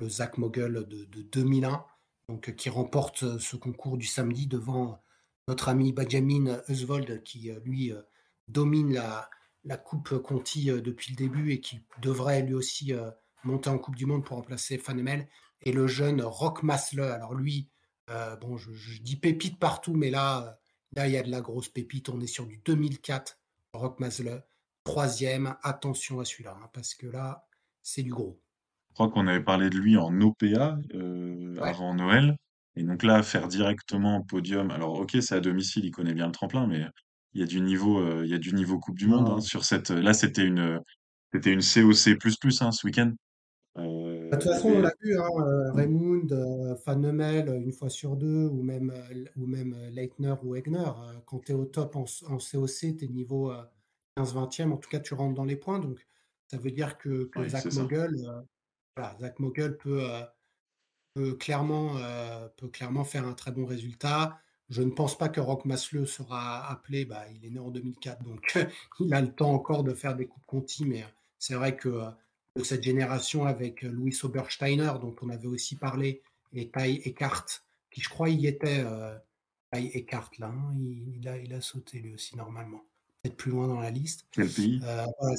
le Zach Mogul de, de 2001, donc euh, qui remporte euh, ce concours du samedi devant notre ami Benjamin Usvold qui lui domine la, Coupe Conti depuis le début et qui devrait lui aussi monter en Coupe du Monde pour remplacer Fanemel et le jeune Rock Masle. Alors lui, bon, je, je, dis pépite partout, mais là, là, il y a de la grosse pépite. On est sur du 2004, Rock Masle, troisième. Attention à celui-là, hein, parce que là, c'est du gros. Je crois qu'on avait parlé de lui en OPA euh, Ouais. avant Noël. Et donc là, faire directement podium. Alors, ok, c'est à domicile, il connaît bien le tremplin, mais il y a du niveau, euh, il y a du niveau Coupe du Monde hein, sur cette. Là, c'était une, c'était une COC hein, ce week-end. Euh, De toute façon, on l'a vu, hein, Raymond, Van Nemel, euh, une fois sur deux, ou même, ou même Leitner ou Egner. quand tu es au top en, en COC, tu es niveau euh, 15-20e, en tout cas, tu rentres dans les points. Donc, ça veut dire que, que Oui, Zach. Mogul, euh, voilà, Zach Mogul peut, euh, peut clairement, euh, peut clairement faire un très bon résultat. Je ne pense pas que Rock Maslow sera appelé. Bah, il est né en 2004, donc il a le temps encore de faire des coupes Conti. Mais c'est vrai que de cette génération avec Louis Obersteiner, dont on avait aussi parlé, et Ty Eckhart, qui je crois y était. Ty Eckhart, là, hein, il, il, a, il a sauté lui aussi normalement. Peut-être plus loin dans la liste. Euh, voilà,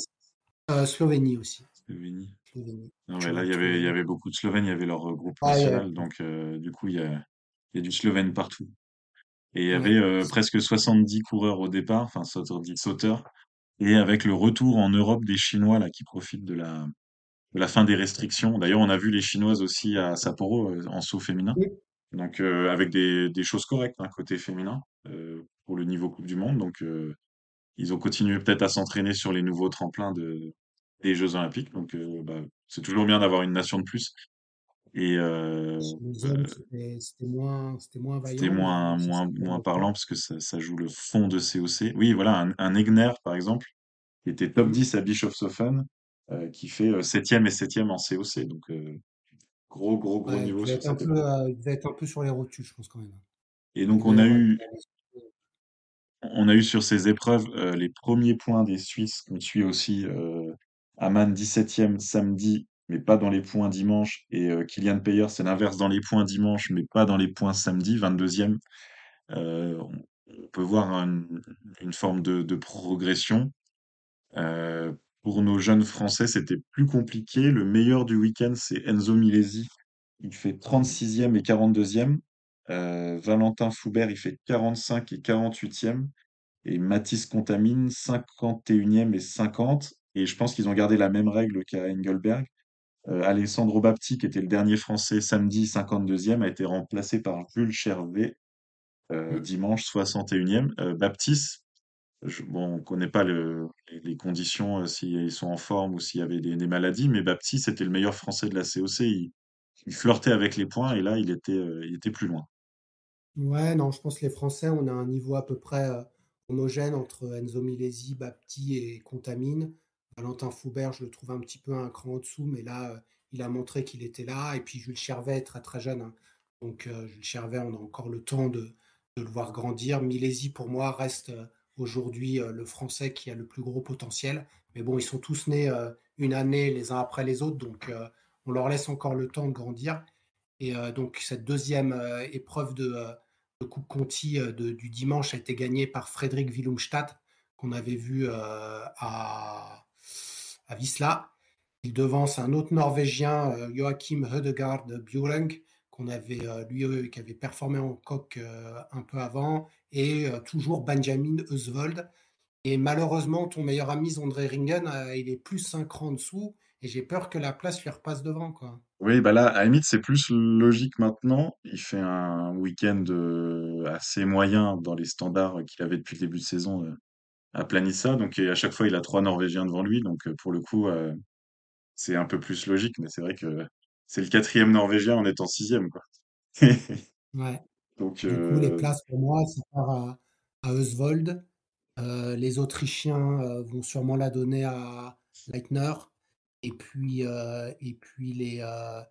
euh, Slovénie aussi. Slovénie. Slovénie. Non, mais là, il y avait, il y avait beaucoup de Slovènes, il y avait leur euh, groupe Ah, national, donc euh, du coup, il y a, il y a du Slovène partout. Et il y avait euh, presque 70 coureurs au départ, enfin 70 sauteurs, et avec le retour en Europe des Chinois là qui profitent de la, de la fin des restrictions. D'ailleurs, on a vu les Chinoises aussi à Sapporo euh, en saut féminin, donc euh, avec des, des choses correctes hein, côté féminin euh, pour le niveau Coupe du Monde. Donc ils ont continué peut-être à s'entraîner sur les nouveaux tremplins de, des Jeux Olympiques. Donc euh, bah, c'est toujours bien d'avoir une nation de plus. Et euh, euh, c'était moins, moins vaillant, parlant parce que ça, ça joue le fond de COC. Oui, voilà, un, un Egner, par exemple, qui était top Mm. 10 à Bischofshofen, euh, qui fait euh, 7e et 7e en COC. Donc, gros, gros, gros Ouais, il niveau devait sur être un peu, il devait être un peu sur les rotules, je pense quand même. Et Il donc, on a eu, on a eu sur ces épreuves euh, les premiers points des Suisses qu'on suit aussi. Euh, Aman 17e samedi, mais pas dans les points dimanche. Et euh, Kylian Payer, c'est l'inverse dans les points dimanche, mais pas dans les points samedi, 22e. Euh, on, peut voir une, forme de, progression. Pour nos jeunes Français, c'était plus compliqué. Le meilleur du week-end, c'est Enzo Milesi. Il fait 36e et 42e. Euh, Valentin Foubert, il fait 45 et 48e. Et Mathis Contamine, 51e et 50. Et je pense qu'ils ont gardé la même règle qu'à Engelberg. Euh, Alessandro Bapti, qui était le dernier Français samedi, 52e, a été remplacé par Jules Chervet, euh, Mm. dimanche 61e. Euh, Baptiste, je- bon, on ne connaît pas le, les, conditions, s'ils sont en forme ou s'il y avait des, des maladies, mais Baptiste était le meilleur Français de la COC. Il, il flirtait avec les points et là, il était, euh, il était plus loin. Ouais, non, je pense que les Français, on a un niveau à peu près euh, homogène entre Enzo Milesi, Bapti et Contamine. Valentin Foubert, je le trouve un petit peu un cran au-dessous, mais là, euh, il a montré qu'il était là. Et puis Jules Chervet est très très jeune. hein. Donc euh, Jules Chervet, on a encore le temps de, de le voir grandir. Milesi, pour moi, reste aujourd'hui le Français qui a le plus gros potentiel. Mais bon, ils sont tous nés une année les uns après les autres, donc on leur laisse encore le temps de grandir. Et euh, donc, cette deuxième euh, épreuve de, euh, de Coupe Conti du dimanche a été gagnée par Frédéric Willumstad, qu'on avait vu à, à. Il devance un autre Norvégien, Joachim Hedegaard Bjoreng, qu'on avait, lui, qui avait performé en coq un peu avant, et toujours Benjamin Eusvold. Et malheureusement, ton meilleur ami Zondre Ringen, il est plus 5 rangs en dessous. Et j'ai peur que la place lui repasse devant. Quoi. Oui, bah là, à limite, c'est plus logique maintenant. Il fait un week-end euh, assez moyen dans les standards qu'il avait depuis le début de saison euh, à Planissa. Donc, à chaque fois, il a trois Norvégiens devant lui. Donc, euh, pour le coup, c'est un peu plus logique. Mais c'est vrai que c'est le quatrième Norvégien en étant sixième, quoi. Ouais. Donc, Du coup, les places pour moi, ça part à, à Oswald. Euh, les Autrichiens euh, vont sûrement la donner à Leitner. Et puis, euh, et puis les, euh,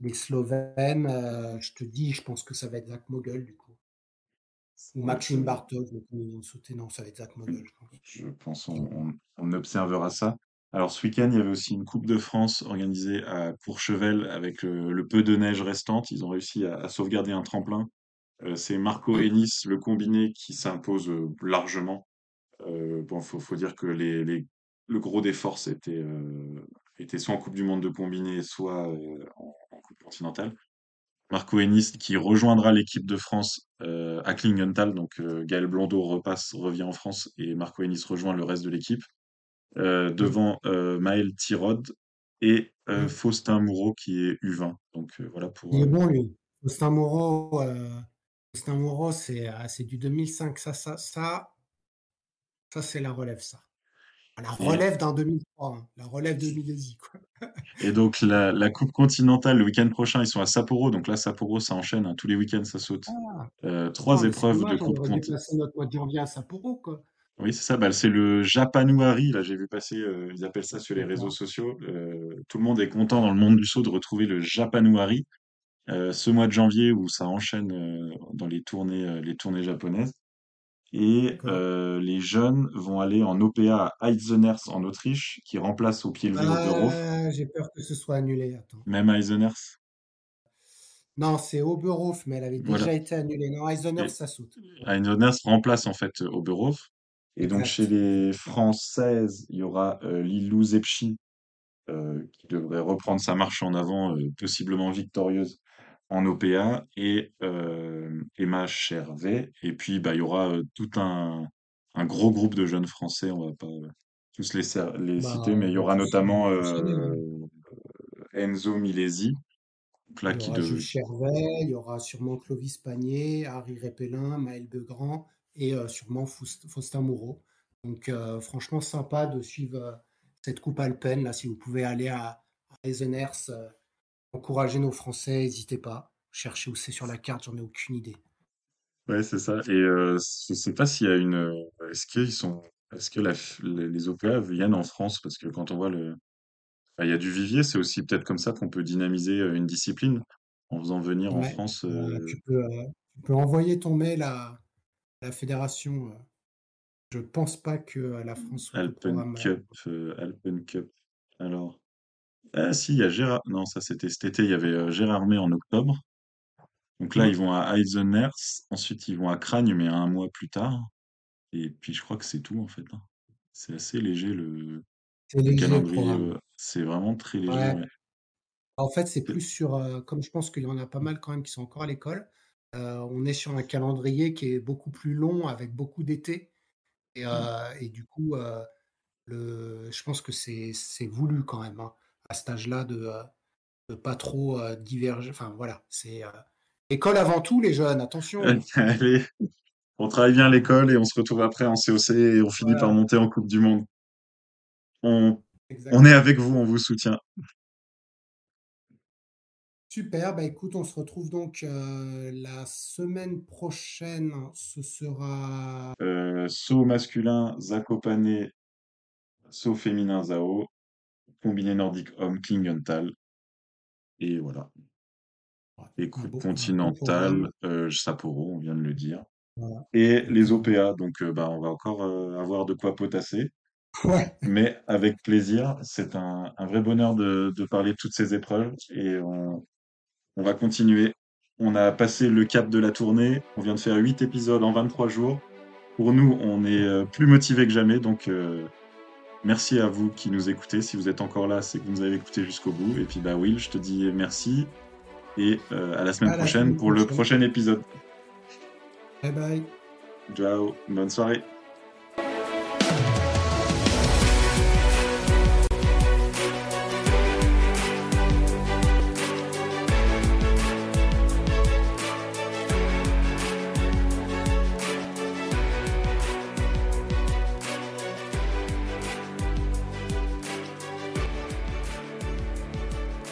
les Slovènes, euh, je te dis, je pense que ça va être Zach Mogul du coup. Ou Maxime sauter, non, ça va être Zach Mogul, je pense. je pense on, on- on observera ça. Alors, ce week-end, il y avait aussi une Coupe de France organisée à Courchevel avec le, le peu de neige restante. Ils ont réussi à, à sauvegarder un tremplin. C'est Marco Ennis, le combiné, qui s'impose largement. Bon, faut, faut dire que les, les- le gros des forces était, euh, était soit en Coupe du Monde de combiné, soit euh, en, en Coupe continentale. Marco Ennis qui rejoindra l'équipe de France euh, à Klingenthal. Donc euh, Gaël Blondeau repasse, revient en France et Marco Ennis rejoint le reste de l'équipe. Devant Maël Tirod et hum. Faustin Moureau qui est U20. Donc voilà pour. Il est bon, lui. Faustin Moreau, Faustin Moreau, c'est c'est du 2005. Ça, ça, ça, ça c'est la relève, ça. La relève d'un 2003, hein. La relève de Milesi, quoi. et donc la, la Coupe continentale le week-end prochain, ils sont à Sapporo. Donc là, Sapporo, ça enchaîne. hein. Tous les week-ends, ça saute. Ah, Euh, attends, trois épreuves de dommage, Coupe continentale. notre mois de janvier à Sapporo, quoi. Oui, c'est ça. Bah, c'est le Japanuari. Là, j'ai vu passer. euh, ils appellent ça sur les réseaux sociaux. Euh, tout le monde est content dans le monde du saut de retrouver le Japanuari ce mois de janvier où ça enchaîne dans les tournées, les tournées japonaises. Et euh, les jeunes vont aller en OPA à Eisenherz en Autriche, qui remplace au pied levé Oberhof. Ah, j'ai peur que ce soit annulé. Attends. Même Eisenherz. Non, c'est Oberhof, mais elle avait Voilà. déjà été annulée. Non, Eisenhower, Et ça saute. Eisenherz remplace en fait Oberhof. Et donc chez les Françaises, il y aura euh, Lilou Zepchi euh, qui devrait reprendre sa marche en avant, euh, possiblement victorieuse en OPA, et euh, Emma Chervet. Et puis, bah, il y aura euh, tout un, un gros groupe de jeunes Français, on va pas euh, tous les, Bah, citer, mais il y aura notamment euh, hein. Enzo Milesi, là, Il y aura de... Chervet, il y aura sûrement Clovis Panier, Harry Répélin, Maël Begrand et sûrement Faust- Faustin Moreau. Donc, franchement, sympa de suivre cette Coupe Alpine. Là, si vous pouvez aller à, à Eisenherz, encourager nos Français, n'hésitez pas. Cherchez où c'est sur la carte, j'en ai aucune idée. Ouais, c'est ça. Et euh, je sais pas s'il y a une... euh, Est-ce qu'ils sont... Est-ce que la les OPA viennent en France? Parce que quand on voit le, il y a du vivier, c'est aussi peut-être comme ça qu'on peut dynamiser euh, une discipline en faisant venir en France euh, tu peux, euh, tu peux envoyer ton mail à la fédération. Je pense pas que la France Alpen. Cup, Alpen Cup. Alors, ah si, il y a Gérard. Non, ça c'était cet été. Il y avait euh, Gérardmer en octobre. Donc là, ils Hum, vont à Eisenerz. Ensuite, ils vont à Cragne, mais un mois plus tard. Et puis, je crois que c'est tout en fait. hein. C'est assez léger le, C'est le léger le calendrier. programme. C'est vraiment très léger. Ouais. ouais. En fait, c'est plus sur, euh, comme je pense qu'il y en a pas mal quand même qui sont encore à l'école, euh, on est sur un calendrier qui est beaucoup plus long avec beaucoup d'été. Et, Mm. et du coup, le, je pense que c'est c'est voulu quand même, hein, à cet âge-là, de, euh, de pas trop euh, diverger. Enfin, voilà, c'est euh, école avant tout, les jeunes, attention. Allez, on travaille bien à l'école et on se retrouve après en COC et on finit par monter en Coupe du Monde. On, est avec vous, on vous soutient. Super, bah écoute, on se retrouve donc euh, la semaine prochaine. Ce sera Euh, saut masculin, Zakopane, saut féminin, Zao, combiné nordique homme, Klingenthal. Et voilà. Et coupe continentale, euh, Sapporo, on vient de le dire. Voilà, Et les. OPA, donc euh, bah, on va encore euh, avoir de quoi potasser. Ouais, Mais avec plaisir, c'est un, un vrai bonheur de, de parler de toutes ces épreuves. Et on, on va continuer. On a passé le cap de la tournée. On vient de faire 8 épisodes en 23 jours. Pour nous, on est euh, plus motivés que jamais. Donc, merci à vous qui nous écoutez. Si vous êtes encore là, c'est que vous nous avez écouté jusqu'au bout. Et puis, bah, Will, je te dis merci. Et euh, à la semaine à la prochaine pour le prochain épisode. Bye bye. Ciao, bonne soirée.